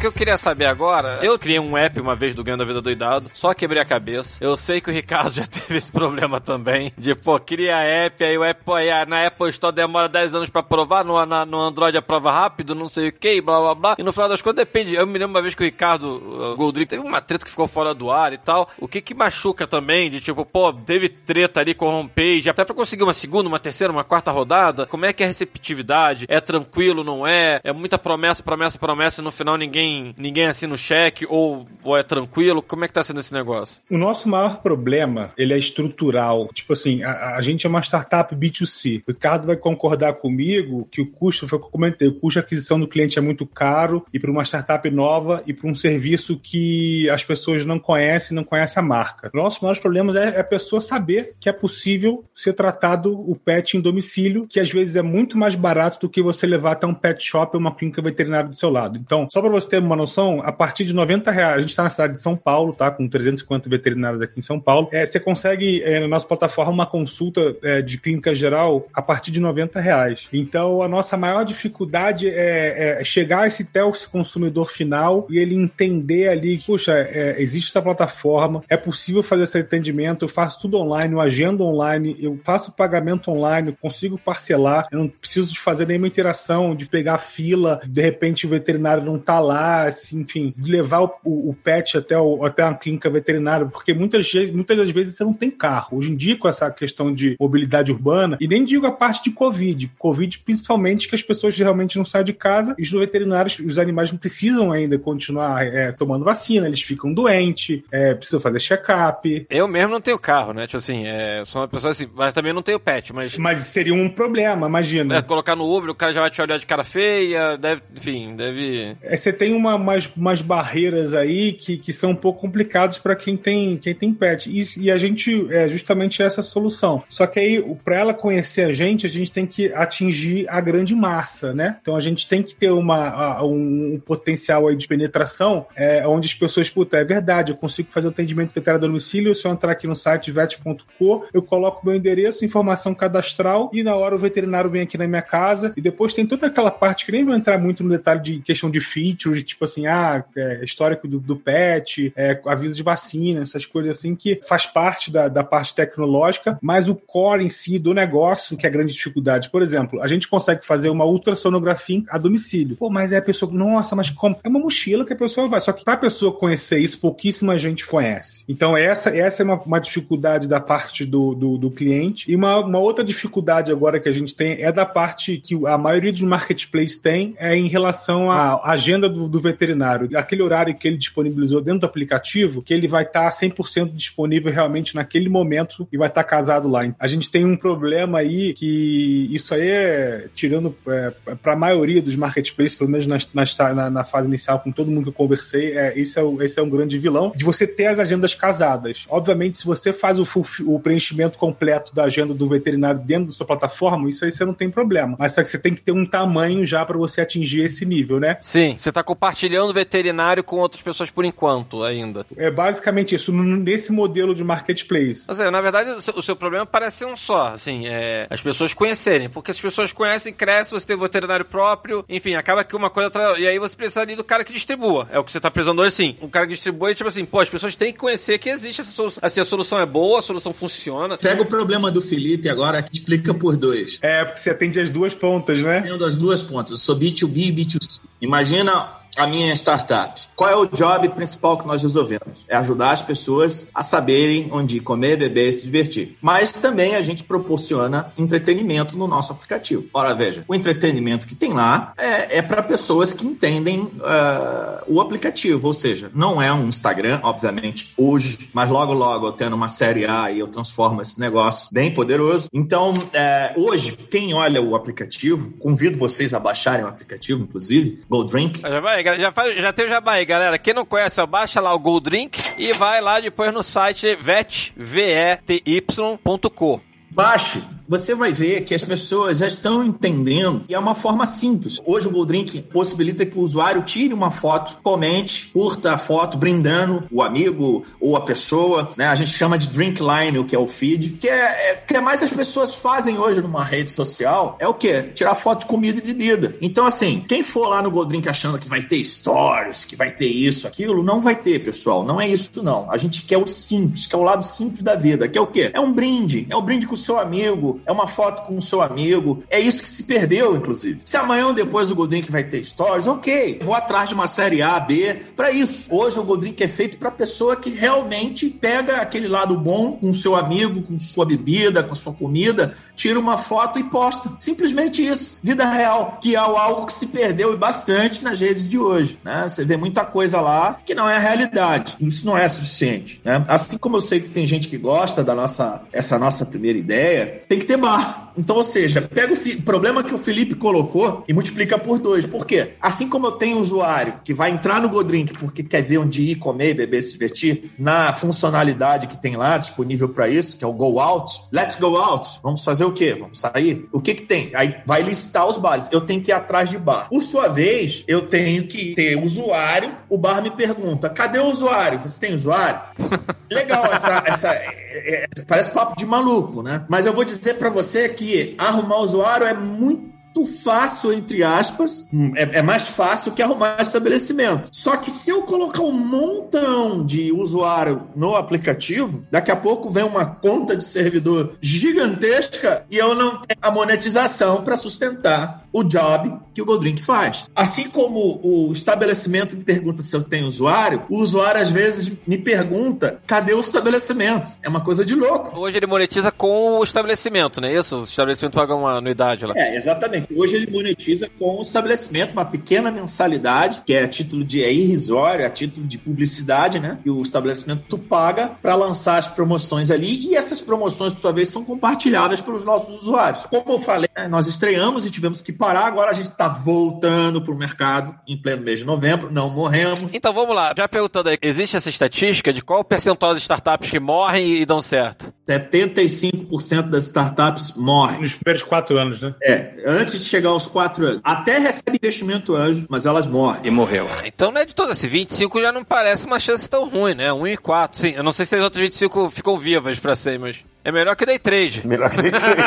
Que eu queria saber agora, eu criei um app uma vez do Ganho da Vida Doidado, só quebrei a cabeça. Eu sei que o Ricardo já teve esse problema também, de, pô, cria app, aí o app, aí na Apple Store demora 10 anos pra provar, no, na- no Android aprova rápido, não sei o que, blá blá blá. E no final das contas depende. Eu me lembro uma vez que o Ricardo uh, Goldrick teve uma treta que ficou fora do ar e tal. O que que machuca também, de tipo, pô, teve treta ali com a homepage, até pra conseguir uma segunda, uma terceira, uma quarta rodada, como é que é a receptividade? É tranquilo, não é? É muita promessa, promessa, promessa, e no final ninguém, ninguém assina o cheque, ou, ou é tranquilo? Como é que tá sendo esse negócio? O nosso maior problema, ele é estrutural. Tipo assim, a, a gente é uma startup B2C. O Ricardo vai concordar comigo que o custo, foi o que eu comentei, o custo de aquisição do cliente é muito caro e para uma startup nova e para um serviço que as pessoas não conhecem, não conhecem a marca. Nossos maiores problemas é, é a pessoa saber que é possível ser tratado o pet em domicílio, que às vezes é muito mais barato do que você levar até um pet shop ou uma clínica veterinária do seu lado. Então, só para você ter uma noção, a partir de 90 reais, a gente está na cidade de São Paulo, tá? Com 350 veterinários aqui em São Paulo. É, você consegue, é, na nossa plataforma, uma consulta é, de clínica geral a partir de 90 reais. Então, a nossa maior dificuldade é, é chegar a esse esse consumidor final e ele entender ali puxa, é, existe essa plataforma, é possível fazer esse atendimento, eu faço tudo online, eu agendo online, eu faço pagamento online, eu consigo parcelar, eu não preciso de fazer nenhuma interação, de pegar fila, de repente o veterinário não tá lá, assim, enfim, levar o, o, o pet até, o, até uma clínica veterinária, porque muitas, muitas das vezes você não tem carro. Hoje em dia, com essa questão de mobilidade urbana, e nem digo a parte de Covid, Covid principalmente que as pessoas realmente não saem de casa, e os veterinários, os animais não precisam ainda continuar é, tomando vacina, eles ficam doentes, é, precisam fazer check-up, Eu mesmo não tenho carro, né? Tipo assim, é, sou uma pessoa assim, mas também não tenho pet, mas. mas seria um problema, imagina. É, colocar no Uber, o cara já vai te olhar de cara feia, deve, enfim, deve. É, você tem uma, umas, umas barreiras aí que, que são um pouco complicadas para quem tem, quem tem pet. E, e a gente é justamente essa solução. Só que aí, para ela conhecer a gente, a gente tem que atingir a grande massa, né? Então a gente tem que ter uma, um, um potencial aí de penetração é, onde as pessoas, puta, é verdade, eu consigo fazer atendimento veterinário domicílio, se eu entrar aqui no site vet.co, eu coloco meu endereço, informação cadastral e na hora o veterinário vem aqui na minha casa e depois tem toda aquela parte que nem vou entrar muito no detalhe de questão de features, tipo assim, ah, é, histórico do, do pet, é, aviso de vacina, essas coisas assim que faz parte da, da parte tecnológica, mas o core em si do negócio que é a grande dificuldade. Por exemplo, a gente consegue fazer uma ultrassonografia a domicílio. Pô, mas é a pessoa, nossa, mas como? É uma mochila que a pessoa vai. Só que pra pessoa conhecer isso, pouquíssima gente conhece. Então, essa, essa é uma, uma dificuldade da parte do, do, do cliente. E uma, uma outra dificuldade agora que a gente tem é da parte que a maioria dos marketplaces tem é em relação à agenda do, do veterinário. Aquele horário que ele disponibilizou dentro do aplicativo, que ele vai estar 100% disponível realmente naquele momento e vai estar casado lá. A gente tem um problema aí que isso aí é tirando é, para a maioria dos marketplaces, pelo menos nas- nas- na, na fase inicial, com todo mundo que eu conversei, é, esse, é o, esse é um grande vilão, de você ter as agendas casadas. Obviamente, se você faz o, o preenchimento completo da agenda do veterinário dentro da sua plataforma, isso aí você não tem problema. Mas só que você tem que ter um tamanho já para você atingir esse nível, né? Sim, você tá compartilhando veterinário com outras pessoas por enquanto ainda. É basicamente isso, nesse modelo de marketplace. Ou seja, na verdade, o seu, o seu problema parece ser um só, assim, é as pessoas conhecerem, porque as pessoas conhecem, crescem, você tem um veterinário próprio, enfim, acaba que uma coisa atrás, e aí você precisa ali do cara que distribua, é o que você tá precisando hoje, assim, um cara que distribui, tipo assim, pô, as pessoas têm que conhecer que existe essa solução, assim, a solução é boa, a solução funciona, Pega o problema do Felipe agora que explica por dois. É, porque você atende as duas pontas, né? Tenho das duas pontas. Eu sou B2B e B2C. Imagina a minha startup. Qual é o job principal que nós resolvemos? É ajudar as pessoas a saberem onde comer, beber e se divertir. Mas também a gente proporciona entretenimento no nosso aplicativo. Ora, veja, o entretenimento que tem lá é, é para pessoas que entendem ah, o aplicativo. Ou seja, não é um Instagram, obviamente, hoje, mas logo, logo eu tendo uma série A e eu transformo esse negócio bem poderoso. Então, é, hoje, quem olha o aplicativo, convido vocês a baixarem o aplicativo, inclusive, Go Drink. Já vai, já, faz, já tem o jabá aí, galera. Quem não conhece, ó, baixa lá o Gold Drink e vai lá depois no site vet, V-E-T-Y.co. Baixe. Você vai ver que as pessoas já estão entendendo e é uma forma simples. Hoje o Goldrink possibilita que o usuário tire uma foto, comente, curta a foto, brindando o amigo ou a pessoa. Né? A gente chama de drink line, o que é o feed, que é, é que é mais as pessoas fazem hoje numa rede social. É o quê? Tirar foto de comida e bebida. Então, assim, quem for lá no Goldrink achando que vai ter stories, que vai ter isso, aquilo, não vai ter, pessoal. Não é isso, não. A gente quer o simples, que é o lado simples da vida, que é o quê? É um brinde. É um brinde com o seu amigo, é uma foto com o seu amigo. É isso que se perdeu, inclusive. Se amanhã ou depois o Goldrink vai ter stories, ok. Vou atrás de uma série A, B, pra isso. Hoje o Goldrink é feito pra pessoa que realmente pega aquele lado bom com o seu amigo, com sua bebida, com sua comida, tira uma foto e posta. Simplesmente isso. Vida real, que é algo que se perdeu bastante nas redes de hoje. Né? Você vê muita coisa lá que não é a realidade. Isso não é suficiente. Né? Assim como eu sei que tem gente que gosta da nossa, essa nossa primeira ideia, tem que tema. Então, ou seja, pega o problema que o Felipe colocou e multiplica por dois. Por quê? Assim como eu tenho um usuário que vai entrar no Godrink porque quer ver onde ir, comer, beber, se divertir, na funcionalidade que tem lá disponível para isso, que é o Go Out. Let's go out. Vamos fazer o quê? Vamos sair? O que que tem? Aí vai listar os bares. Eu tenho que ir atrás de bar. Por sua vez, eu tenho que ter usuário. O bar me pergunta: cadê o usuário? Você tem usuário? Legal essa. essa é- é- parece papo de maluco, né? Mas eu vou dizer pra você que arrumar usuário é muito fácil, entre aspas, Hum, é, é mais fácil que arrumar estabelecimento. Só que se eu colocar um montão de usuário no aplicativo, daqui a pouco vem uma conta de servidor gigantesca e eu não tenho a monetização para sustentar o job que o Goldrink faz. Assim como o estabelecimento me pergunta se eu tenho usuário, o usuário às vezes me pergunta cadê o estabelecimento. É uma coisa de louco. Hoje ele monetiza com o estabelecimento, não é isso? O estabelecimento paga uma anuidade lá. É, exatamente. Hoje ele monetiza com o estabelecimento uma pequena mensalidade, que é a título de é irrisório, a título de publicidade, né? Que o estabelecimento paga para lançar as promoções ali e essas promoções, por sua vez, são compartilhadas pelos nossos usuários. Como eu falei, né, nós estreamos e tivemos que parar, agora a gente está voltando para o mercado em pleno mês de novembro, não morremos. Então vamos lá, já perguntando aí, existe essa estatística de qual o percentual de startups que morrem e dão certo? 75% das startups morrem. Nos primeiros quatro anos, né? É, antes de chegar aos quatro anos. Até recebe investimento anjo, mas elas morrem. E morreu. Ah, Então não é de todo esse 25 já não parece uma chance tão ruim, né? 1 e 4. Sim, eu não sei se as outras 25 ficam vivas pra ser, mas é melhor que day trade. Melhor que nem trade.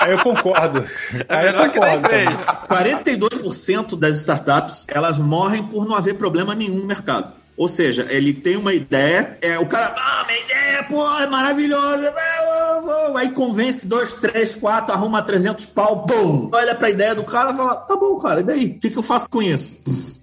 Aí eu concordo. É Aí eu melhor que day concordo. trade. 42% das startups elas morrem por não haver problema nenhum no mercado. Ou seja, ele tem uma ideia, é, o cara, ah, minha ideia, pô, é maravilhosa, aí convence dois, três, quatro, arruma 300 pau, bum, olha pra ideia do cara e fala, tá bom, cara, e daí? O que, que eu faço com isso?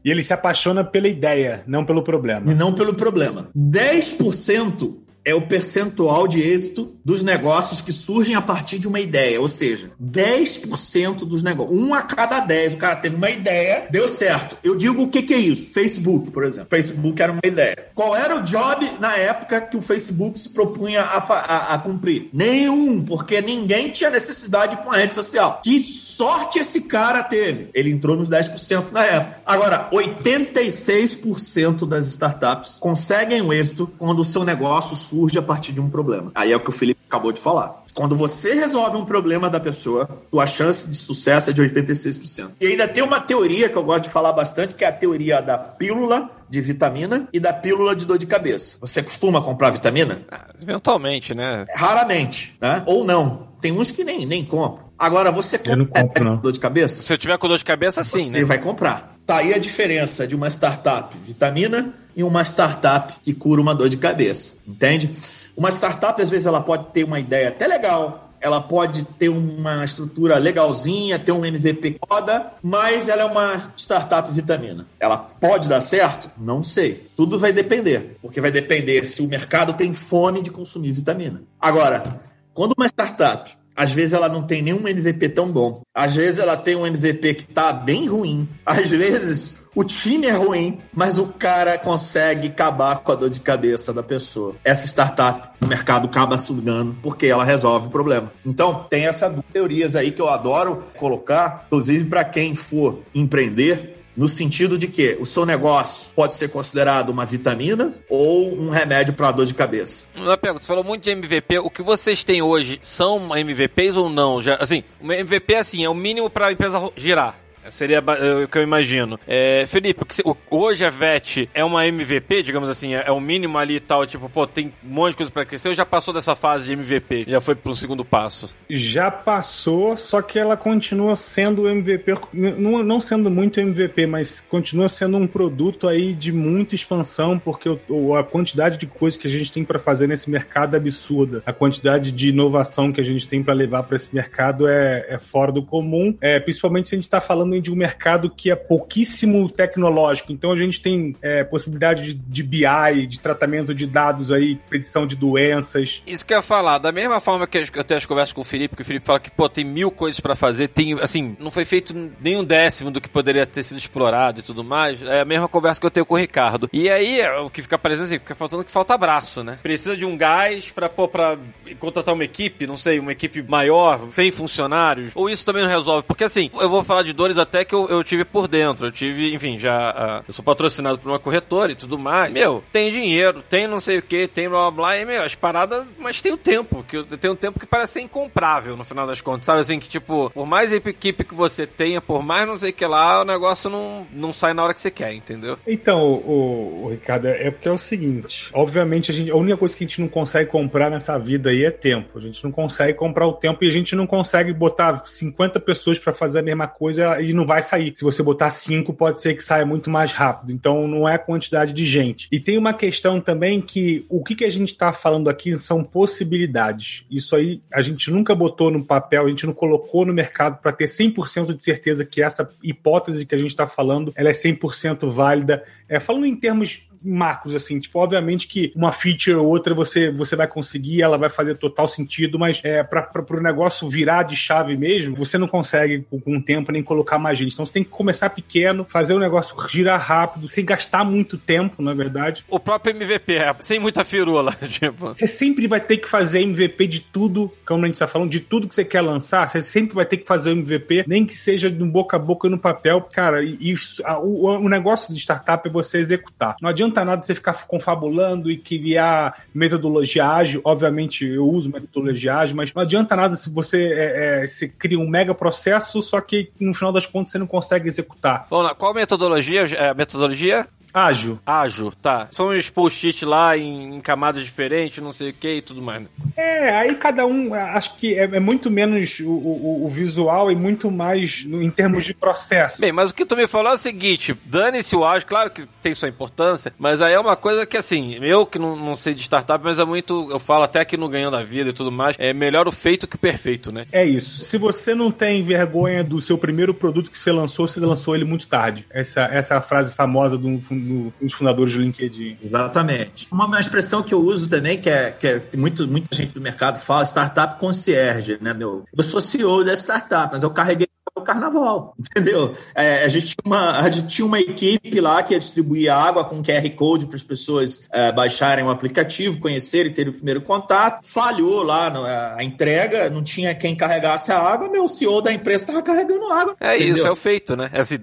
E ele se apaixona pela ideia, não pelo problema. E não pelo problema. 10% é o percentual de êxito dos negócios que surgem a partir de uma ideia. Ou seja, 10% dos negócios. Um a cada 10. O cara teve uma ideia, deu certo. Eu digo o que, que é isso? Facebook, por exemplo. Facebook era uma ideia. Qual era o job na época que o Facebook se propunha a, a- a cumprir? Nenhum, porque ninguém tinha necessidade de uma rede social. Que sorte esse cara teve? Ele entrou nos 10% na época. Agora, 86% das startups conseguem o êxito quando o seu negócio surge a partir de um problema. Aí é o que o Felipe acabou de falar. Quando você resolve um problema da pessoa, sua chance de sucesso é de 86%. E ainda tem uma teoria que eu gosto de falar bastante, que é a teoria da pílula de vitamina e da pílula de dor de cabeça. Você costuma comprar vitamina? Ah, Eventualmente, né? Raramente, né? Ou não. Tem uns que nem, nem compram. Agora, você Eu não compra compro, não. dor de cabeça? Se eu tiver com dor de cabeça, sim, você né? vai comprar. Tá aí a diferença de uma startup vitamina e uma startup que cura uma dor de cabeça, entende? Uma startup, às vezes, ela pode ter uma ideia até legal, ela pode ter uma estrutura legalzinha, ter um MVP foda, mas ela é uma startup vitamina. Ela pode dar certo? Não sei. Tudo vai depender, porque vai depender se o mercado tem fome de consumir vitamina. Agora, quando uma startup às vezes ela não tem nenhum MVP tão bom. Às vezes ela tem um MVP que tá bem ruim. Às vezes o time é ruim, mas o cara consegue acabar com a dor de cabeça da pessoa. Essa startup, o mercado acaba sugando porque ela resolve o problema. Então, tem essas teorias aí que eu adoro colocar, inclusive para quem for empreender, no sentido de que o seu negócio pode ser considerado uma vitamina ou um remédio para dor de cabeça. Uma pergunta, você falou muito de MVP. O que vocês têm hoje são MVPs ou não? Já, assim, MVP assim, é o mínimo para a empresa girar. Seria é, o que eu imagino. É, Felipe, hoje a VET é uma MVP, digamos assim, é, é o mínimo ali e tal, tipo, pô, tem um monte de coisa pra crescer, ou já passou dessa fase de MVP? Já foi pro segundo passo? Já passou, só que ela continua sendo MVP, não, não sendo muito MVP, mas continua sendo um produto aí de muita expansão, porque o- a quantidade de coisas que a gente tem para fazer nesse mercado é absurda. A quantidade de inovação que a gente tem para levar para esse mercado é, é fora do comum, é, principalmente se a gente está falando falando de um mercado que é pouquíssimo tecnológico. Então a gente tem é, possibilidade de, de BI, de tratamento de dados aí, predição de doenças. Isso que eu ia falar, da mesma forma que eu tenho as conversas com o Felipe, que o Felipe fala que, pô, tem mil coisas pra fazer, tem, assim, não foi feito nem um décimo do que poderia ter sido explorado e tudo mais, é a mesma conversa que eu tenho com o Ricardo. E aí, o que fica parecendo assim, fica faltando que falta braço, né? Precisa de um gás pra, pô, pra contratar uma equipe, não sei, uma equipe maior, sem funcionários, ou isso também não resolve, porque assim, eu vou falar de dores até que eu, eu tive por dentro, eu tive, enfim, já, ah, eu sou patrocinado por uma corretora e tudo mais, meu, tem dinheiro, tem não sei o que, tem blá blá blá, e, meu, as paradas, mas tem o tempo, que tem um tempo que parece ser incomprável no final das contas, sabe assim, que tipo, por mais equipe que você tenha, por mais não sei o que lá, o negócio não, não sai na hora que você quer, entendeu? Então, o, o Ricardo, é porque é o seguinte: obviamente, a, gente, a única coisa que a gente não consegue comprar nessa vida aí é tempo. A gente não consegue comprar o tempo e a gente não consegue botar 50 pessoas pra fazer a mesma coisa e não vai sair. Se você botar 5, pode ser que saia muito mais rápido. Então, não é a quantidade de gente. E tem uma questão também que o que, que a gente tá falando aqui são possibilidades. Isso aí a gente nunca botou no papel, a gente não colocou no mercado pra ter 100% de certeza que essa hipótese que a gente tá falando, ela é 100% válida. É, falando em termos macros, assim, tipo, obviamente que uma feature ou outra você, você vai conseguir, ela vai fazer total sentido, mas é, para o negócio virar de chave mesmo, você não consegue com, com o tempo nem colocar mais gente. Então você tem que começar pequeno, fazer o negócio girar rápido, sem gastar muito tempo, na verdade. O próprio MVP, é, sem muita firula, tipo. Você sempre vai ter que fazer MVP de tudo, como a gente tá falando, de tudo que você quer lançar, você sempre vai ter que fazer o MVP, nem que seja no boca a boca e no papel, cara, e, e a- o, o negócio de startup é você executar. Não adianta nada você ficar confabulando e criar metodologia ágil, obviamente eu uso metodologia ágil, mas não adianta nada se você, é, é, se cria um mega processo, só que no final das contas você não consegue executar. Vamos lá, qual metodologia? É, metodologia? Ágil. Ágil, tá. São uns post-it lá em, em camadas diferentes, não sei o que e tudo mais. né? É, aí cada um, acho que é, é muito menos o, o- o visual e muito mais no- em termos de processo. Bem, mas o que tu me falou é o seguinte: dane-se o ágil, claro que tem sua importância, mas aí é uma coisa que, assim, eu que não, não sei de startup, mas é muito. Eu falo até que no Ganhando a Vida e tudo mais, é melhor o feito que o perfeito, né? É isso. Se você não tem vergonha do seu primeiro produto que você lançou, você lançou ele muito tarde. Essa, essa é a frase famosa de um, do- um dos fundadores do LinkedIn. Exatamente. Uma, uma expressão que eu uso também, que é que é, muito, muita gente do mercado fala, startup concierge, né, meu? Eu sou CEO da startup, mas eu carreguei o carnaval, entendeu? É, a, gente tinha uma, a gente tinha uma equipe lá que ia distribuir água com QR Code para as pessoas é, baixarem o aplicativo, conhecerem, terem o primeiro contato. Falhou lá no- a, entrega, não tinha quem carregasse a água, meu CEO da empresa estava carregando água. É entendeu? isso, é o feito, né? É assim,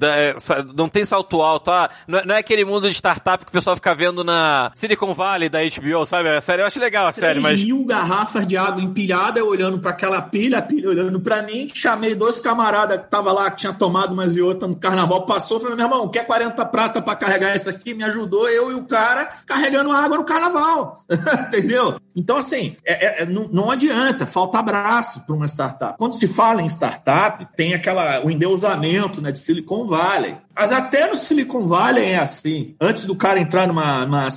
não tem salto alto, ah, não, é- não é aquele mundo de startup que o pessoal fica vendo na Silicon Valley da HBO, sabe? A série, eu acho legal a série, 3 mas. mil garrafas de água empilhada, eu olhando para aquela pilha, a pilha olhando para mim, chamei dois camaradas tava lá, tinha tomado umas e outras no carnaval, passou, falei, meu irmão, quer 40 prata para carregar isso aqui? Me ajudou, eu e o cara carregando água no carnaval, entendeu? Então, assim, é- é- é- não, não adianta, falta abraço para uma startup. Quando se fala em startup, tem aquela, o endeusamento né, de Silicon Valley. Mas até no Silicon Valley é assim. Antes do cara entrar numa uma,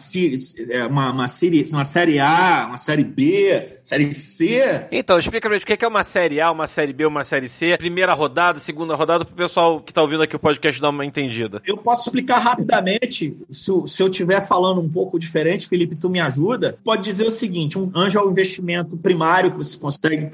é, uma, uma, série, uma série A, uma série B, série C, Então, explica pra gente o que é uma série A, uma série B, uma série C, primeira rodada, segunda rodada, pro pessoal que tá ouvindo aqui o podcast dar uma entendida. Eu posso explicar rapidamente, se, se eu estiver falando um pouco diferente, Felipe, tu me ajuda. Pode dizer o seguinte: um anjo é o investimento primário que você consegue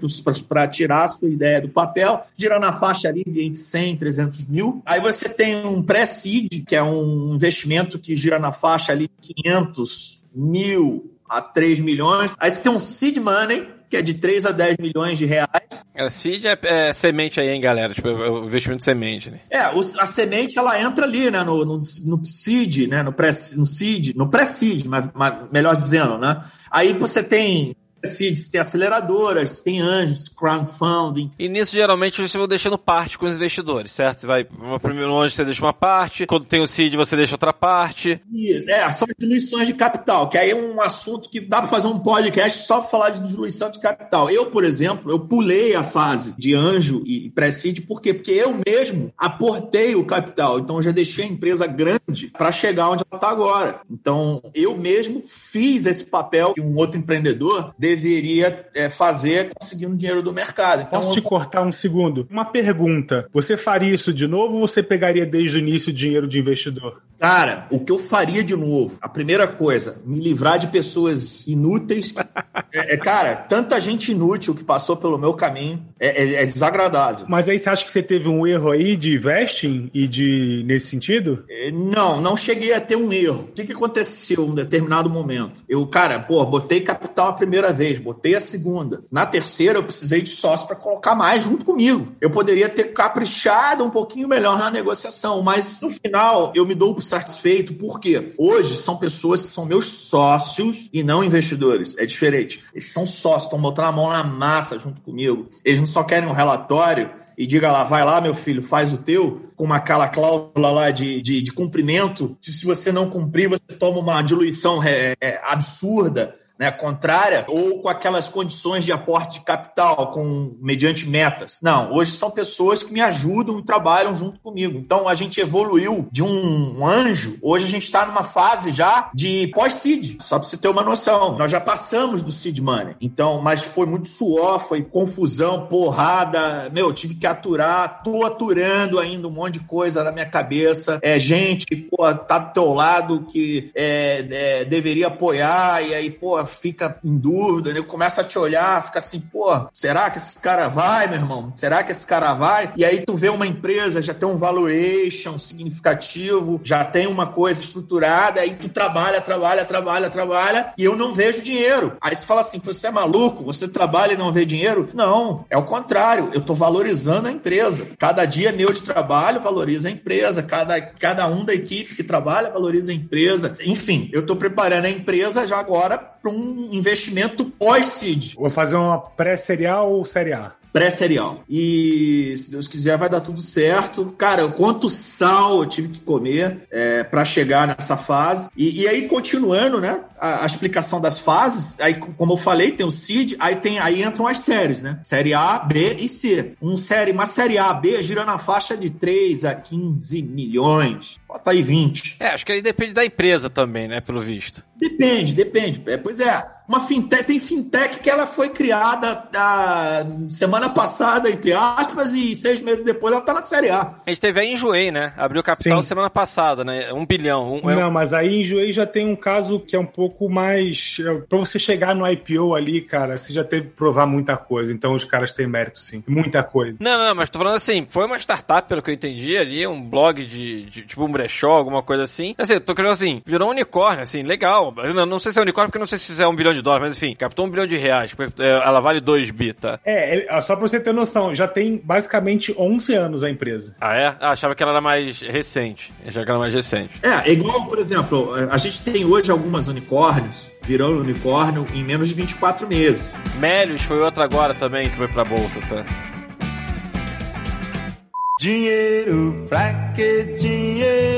para tirar a sua ideia do papel, gira na faixa ali de entre 100 e 300 mil. Aí você tem um pré-seed, que é um investimento que gira na faixa ali de 500 mil a 3 milhões. Aí você tem um seed money, que é de 3 a 10 milhões de reais. É, seed é, é semente aí, hein, galera? Tipo, é o investimento de semente, né? É, o- a semente ela entra ali, né, no, no, no seed, né, no pré, no seed, no pré-seed, mas, mas melhor dizendo, né? Aí você tem seed, você tem aceleradoras, tem anjos, crowdfunding. E nisso, geralmente, você vai deixando parte com os investidores, certo? Você vai, primeiro onde você deixa uma parte, quando tem o seed, você deixa outra parte. Isso, é, são diluições de capital, que aí é um assunto que dá para fazer um podcast só para falar de diluição de capital. Eu, por exemplo, eu pulei a fase de anjo e pré-seed, por quê? Porque eu mesmo aportei o capital, então eu já deixei a empresa grande para chegar onde ela está agora. Então, eu mesmo fiz esse papel que um outro empreendedor deveria é, fazer conseguindo dinheiro do mercado. Então, Posso te cortar um segundo? Uma pergunta. Você faria isso de novo ou você pegaria desde o início dinheiro de investidor? Cara, o que eu faria de novo? A primeira coisa, me livrar de pessoas inúteis. É, é, cara, tanta gente inútil que passou pelo meu caminho é, é- é desagradável. Mas aí você acha que você teve um erro aí de vesting e de nesse sentido? É, Não, não cheguei a ter um erro. O que, que aconteceu em um determinado momento? Eu, cara, pô, botei capital a primeira vez, botei a segunda. Na terceira, eu precisei de sócio para colocar mais junto comigo. Eu poderia ter caprichado um pouquinho melhor na negociação, mas no final eu me dou por satisfeito, porque hoje são pessoas que são meus sócios e não investidores. É diferente. Eles são sócios, estão botando a mão na massa junto comigo. Eles não só querem um relatório e diga lá, vai lá, meu filho, faz o teu, com uma aquela cláusula lá de, de, de cumprimento. Se, se você não cumprir, você toma uma diluição é, é, absurda. Né, contrária, ou com aquelas condições de aporte de capital, com mediante metas. Não, hoje são pessoas que me ajudam e trabalham junto comigo. Então a gente evoluiu de um anjo, hoje a gente está numa fase já de pós-seed, só para você ter uma noção. Nós já passamos do seed money. Então, mas foi muito suor, foi confusão, porrada. Meu, eu tive que aturar, tô aturando ainda um monte de coisa na minha cabeça. É gente, pô, tá do teu lado que é, é, deveria apoiar, e aí, pô, fica em dúvida, né? começa a te olhar, fica assim, pô, será que esse cara vai, meu irmão? Será que esse cara vai? E aí tu vê uma empresa, já tem um valuation significativo, já tem uma coisa estruturada, aí tu trabalha, trabalha, trabalha, trabalha, e eu não vejo dinheiro. Aí você fala assim, você é maluco? Você trabalha e não vê dinheiro? Não, é o contrário, eu tô valorizando a empresa. Cada dia meu de trabalho valoriza a empresa, cada, cada um da equipe que trabalha valoriza a empresa. Enfim, eu tô preparando a empresa já agora para um investimento pós-seed. Vou fazer uma pré-serial ou série A? Pré-serial. E se Deus quiser, vai dar tudo certo. Cara, quanto sal eu tive que comer é, para chegar nessa fase. E, e aí, continuando, né? A, a explicação das fases, aí, como eu falei, tem o CID, aí tem aí entram as séries, né? Série A, B e C. Um série, uma série A, B gira na faixa de 3 a 15 milhões. Bota aí 20. É, acho que aí depende da empresa também, né? Pelo visto. Depende, depende. É, pois é. Uma fintech, tem fintech que ela foi criada a semana passada, entre aspas, e seis meses depois ela tá na série A. A gente teve a Enjoei, né? Abriu capital Sim. semana passada, né? Um bilhão. Um, é um- Não, mas aí em Juei já tem um caso que é um pouco mais. é, Pra você chegar no IPO ali, cara, você já teve que provar muita coisa. Então os caras têm mérito, sim. Muita coisa. Não, não, mas tô falando assim, foi uma startup, pelo que eu entendi ali, um blog de, de- tipo um brechó, alguma coisa assim. Assim, eu tô querendo assim, virou um unicórnio, assim, legal. Eu Não, não sei se é unicórnio, porque não sei se é um bilhão de dólares, mas enfim, captou um bilhão de reais, é, ela vale 2 bi, tá? É, ó, só pra você ter noção, já tem basicamente 11 anos a empresa. Ah, é? Ah, achava que ela era mais recente. Achava que ela era mais recente. É, é igual, por exemplo, a gente tem hoje algumas unicórnios virando unicórnio em menos de 24 meses. Melios foi outra agora também que foi pra bolsa, tá? Dinheiro, pra que dinheiro?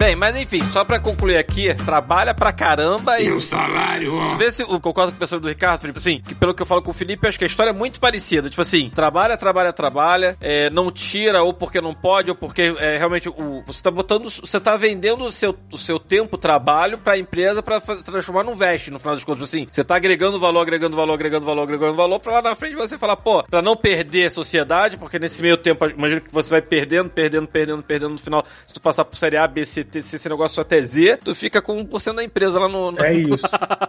Bem, mas enfim, só pra concluir aqui, trabalha pra caramba e. o salário, ó. Vê se eu concordo com o pessoal do Ricardo, Felipe. Assim, que pelo que eu falo com o Felipe, acho que a história é muito parecida. Tipo assim, trabalha, trabalha, trabalha, é, não tira ou porque não pode, ou porque é, realmente o, você tá botando, você tá vendendo o seu, o seu tempo, trabalho pra empresa pra transformar num veste, no final das contas. Assim, você tá agregando valor, agregando valor, agregando valor, agregando valor, pra lá na frente você falar, pô, pra não perder a sociedade, porque nesse meio tempo, imagina que você vai perdendo, perdendo, perdendo, perdendo no final, se tu passar por série A, B, C, C, esse negócio só até Z, tu fica com 1% da empresa lá no. no- É isso.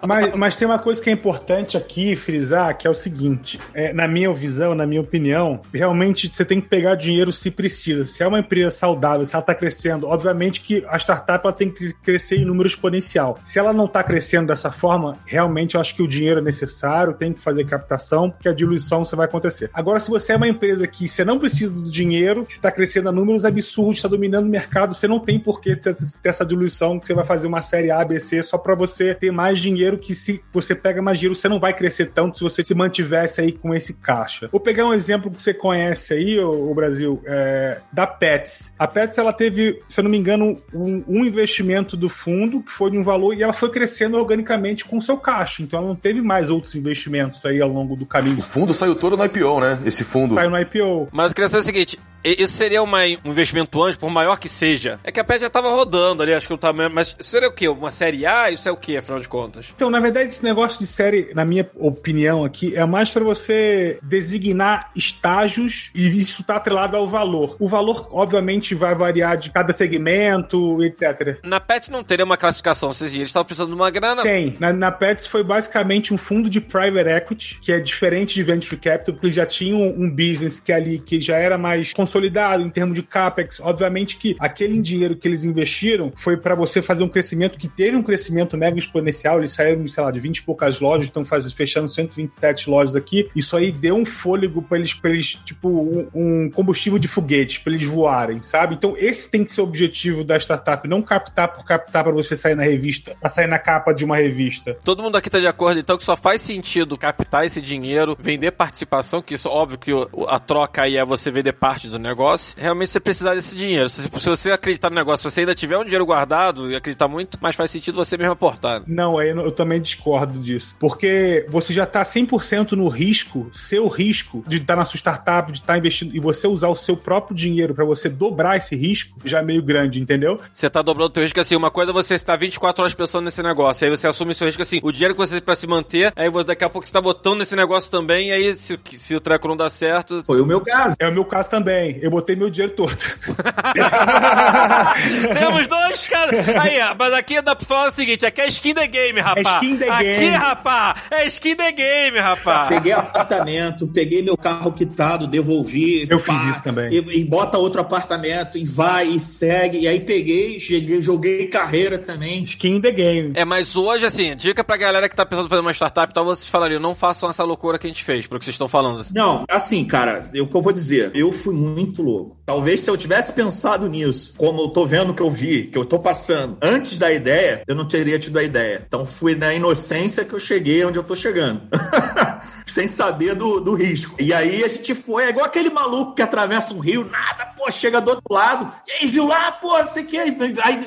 mas, mas tem uma coisa que é importante aqui frisar, que é o seguinte: é, na minha visão, na minha opinião, realmente você tem que pegar dinheiro se precisa. Se é uma empresa saudável, se ela está crescendo, obviamente que a startup ela tem que crescer em número exponencial. Se ela não está crescendo dessa forma, realmente eu acho que o dinheiro é necessário, tem que fazer captação, porque a diluição você vai acontecer. Agora, se você é uma empresa que você não precisa do dinheiro, que está crescendo a números absurdos, está dominando o mercado, você não tem por que ter, ter essa diluição que você vai fazer uma série A, B, C só para você ter mais dinheiro que se você pega mais dinheiro, você não vai crescer tanto se você se mantivesse aí com esse caixa. Vou pegar um exemplo que você conhece aí, o, Brasil, é, da Pets. A Pets, ela teve, se eu não me engano, um, um investimento do fundo que foi de um valor e ela foi crescendo organicamente com o seu caixa. Então ela não teve mais outros investimentos aí ao longo do caminho. O fundo saiu todo no IPO, né? Esse fundo. Saiu no IPO. Mas eu queria saber o seguinte: Isso seria uma- um investimento anjo, por maior que seja. É que a PES já tava rodando ali, acho que o tamanho. Mas seria o quê? Uma série A? Isso é o quê, afinal de contas? Então, na verdade, esse negócio de série, na minha opinião aqui, é mais pra você designar estágios e isso tá atrelado ao valor. O valor, obviamente, vai variar de cada segmento, etc. Na PET não teria uma classificação, ou seja, eles estavam precisando de uma grana. Tem. Na, na Pets foi basicamente um fundo de private equity, que é diferente de venture capital, porque já tinham um business que ali que já era mais consolidado em termos de capex. Obviamente que aquele dinheiro que eles investiram foi para você fazer um crescimento que teve um crescimento mega exponencial. Eles saíram, sei lá, de 20 e poucas lojas, estão fechando 127 lojas aqui. Isso aí deu um fôlego para eles, pra eles, tipo, um, um combustível de foguete, para eles voarem, sabe? Então, esse tem que ser o objetivo da startup, não captar por captar para você sair na revista, pra sair na capa de uma revista. Todo mundo aqui tá de acordo, então, que só faz sentido captar esse dinheiro, vender participação, que isso, óbvio que a troca aí é você vender parte do negócio. Realmente você precisar desse dinheiro. Se, se você acreditar no negócio, se você ainda tiver um dinheiro guardado e acreditar muito, mais faz sentido você mesmo aportar. Não, aí eu, eu também discordo disso. Porque você já tá 100% no risco, seu risco de estar na sua startup, de estar investindo, e você usar o seu próprio dinheiro pra você dobrar esse risco, já é meio grande, entendeu? Você tá dobrando o teu risco assim, uma coisa é você estar 24 horas pensando nesse negócio, aí você assume o seu risco assim, o dinheiro que você tem pra se manter, aí você- daqui a pouco você tá botando nesse negócio também, e aí se, se o treco não dá certo, Foi o meu caso. É o meu caso também. Eu botei meu dinheiro todo. Temos dois caras. Aí, mas aqui dá pra falar o seguinte: aqui é skin the game, rapá. É skin the aqui, game. rapá, é skin the game, rapá. Peguei apartamento, peguei meu carro quitado, devolvi. Eu fiz isso também. E, e bota outro apartamento, e vai, e segue. E aí peguei, cheguei, joguei carreira também. Skin in the game. É, mas hoje, assim, dica pra galera que tá pensando em fazer uma startup e tal, vocês falariam, não façam essa loucura que a gente fez, pelo que vocês estão falando. Não, assim, cara, eu- o que eu vou dizer, eu fui muito louco. Talvez se eu tivesse pensado nisso, como eu tô vendo que eu vi, que eu tô passando, antes da ideia, eu não teria tido a ideia. Então fui na inocência que eu cheguei onde eu tô chegando. Sem saber do, do risco. E aí a gente foi, é igual aquele maluco que atravessa um rio, nada, pô, chega do outro lado. E aí, viu lá, pô, não sei o que. Aí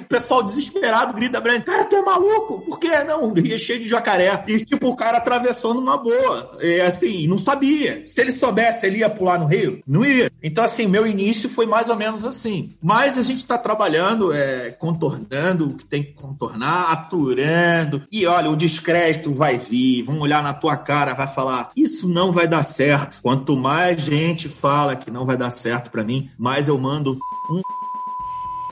o pessoal desesperado grita pra cara, tu é maluco? Por quê? Não, o rio é cheio de jacaré. E tipo, o cara atravessou numa boa. E assim, não sabia. Se ele soubesse, ele ia pular no rio? Não ia. Então, assim, meu início foi mais ou menos assim. Mas a gente tá trabalhando, é, contornando o que tem que contornar, aturando. E olha, o descrédito vai vir, vão olhar na tua cara, vai falar: Isso não vai dar certo. Quanto mais gente fala que não vai dar certo pra mim, mais eu mando um.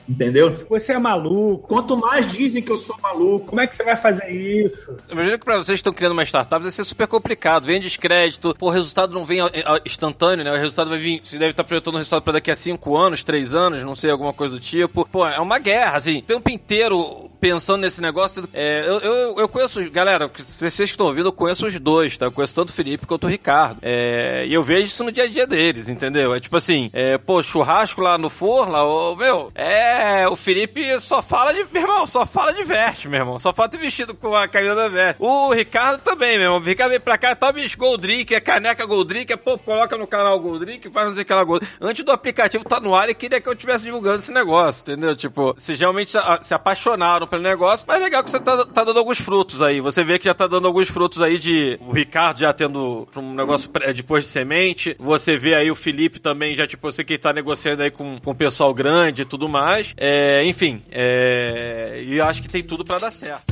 Entendeu? Você é maluco. Quanto mais dizem que eu sou maluco, Como é que você vai fazer isso? Imagina que pra vocês que estão criando uma startup vai ser super complicado. Vem descrédito, pô, o resultado não vem ó, instantâneo, né? O resultado vai vir. Você deve estar projetando o resultado pra daqui a 5 anos, 3 anos, não sei, alguma coisa do tipo. Pô, é uma guerra, assim. O tempo inteiro pensando nesse negócio. É, eu, eu, eu conheço, galera, vocês que estão ouvindo, eu conheço os dois, tá? Eu conheço tanto o Felipe quanto o Ricardo. É, e eu vejo isso no dia a dia deles, entendeu? É tipo assim, é, pô, churrasco lá no forno, ô, meu, é, o Felipe só fala de, meu irmão, só fala de veste, meu irmão. Só falta vestido com a camisa da veste. O Ricardo também, meu irmão. O Ricardo vem pra cá, tá, bicho, Goldrink, é caneca Goldrink, é, pô, coloca no canal Goldrink, faz não sei o que lá, Gold. Antes do aplicativo tá no ar, ele queria que eu estivesse divulgando esse negócio, entendeu? Tipo, realmente se, a- se apaixonaram pelo negócio, mas é legal que você tá, tá dando alguns frutos aí. Você vê que já tá dando alguns frutos aí de o Ricardo já tendo um negócio depois de semente. Você vê aí o Felipe também, já tipo, você que tá negociando aí com, com o pessoal grande e tudo mais. É, enfim, é, e acho que tem tudo pra dar certo.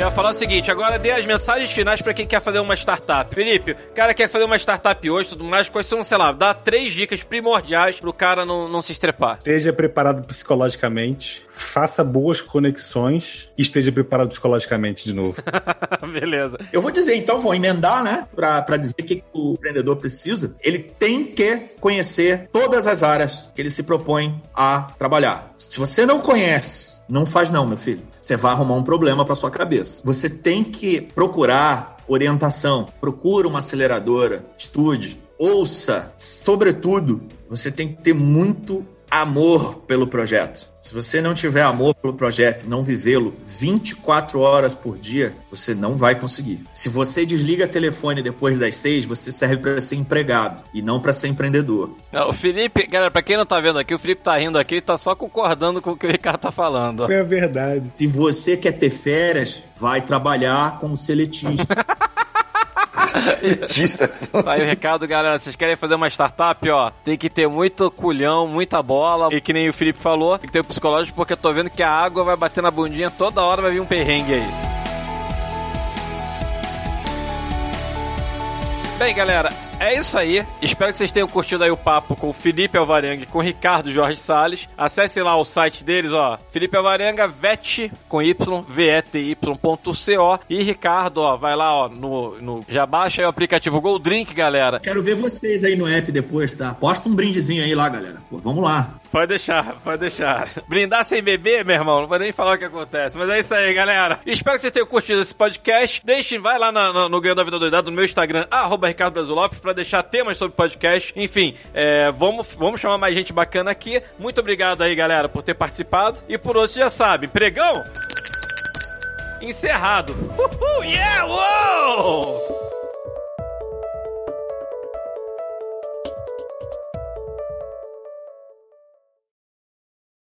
Eu ia falar o seguinte, agora dê as mensagens finais pra quem quer fazer uma startup. Felipe, o cara quer fazer uma startup hoje e tudo mais, quais são, sei lá, dá três dicas primordiais pro cara não, não se estrepar. Esteja preparado psicologicamente, faça boas conexões e esteja preparado psicologicamente de novo. Beleza. Eu vou dizer, então, vou emendar, né? Pra dizer o que o empreendedor precisa. Ele tem que conhecer todas as áreas que ele se propõe a trabalhar. Se você não conhece, não faz não, meu filho. Você vai arrumar um problema pra sua cabeça. Você tem que procurar orientação. Procura uma aceleradora, estude, ouça. Sobretudo, você tem que ter muito amor pelo projeto. Se você não tiver amor pelo projeto e não vivê-lo 24 horas por dia, você não vai conseguir. Se você desliga telefone depois das seis, você serve para ser empregado e não para ser empreendedor. Não, O Felipe, galera, pra quem não tá vendo aqui, o Felipe tá rindo aqui e tá só concordando com o que o Ricardo tá falando. É verdade. Se você quer ter férias, vai trabalhar como seletista. Cientista. Tá aí o recado, galera. Vocês querem fazer uma startup, ó? Tem que ter muito culhão, muita bola. E que nem o Felipe falou, tem que ter o psicológico, porque eu tô vendo que a água vai bater na bundinha toda hora, vai vir um perrengue aí. Bem, galera, é isso aí. Espero que vocês tenham curtido aí o papo com o Felipe Alvarenga e com o Ricardo Jorge Salles. Acessem lá o site deles, ó. Felipe Alvarenga, vet, com Y, V-E-T-Y.co. E Ricardo, ó, vai lá, ó, no, no... Já baixa aí o aplicativo Gold Drink, galera. Quero ver vocês aí no app depois, tá? Posta um brindezinho aí lá, galera. Pô, vamos lá. Pode deixar, pode deixar. Brindar sem beber, meu irmão, não vou nem falar o que acontece. Mas é isso aí, galera. Espero que vocês tenham curtido esse podcast. Deixem, vai lá na- no Ganhando a Vida Doidado, no meu Instagram, arroba Ricardo Brasil Lopes, pra deixar temas sobre podcast. Enfim, é, vamos, vamos chamar mais gente bacana aqui. Muito obrigado aí, galera, por ter participado. E por hoje, já sabe, pregão? Encerrado. Uhul, yeah, uou!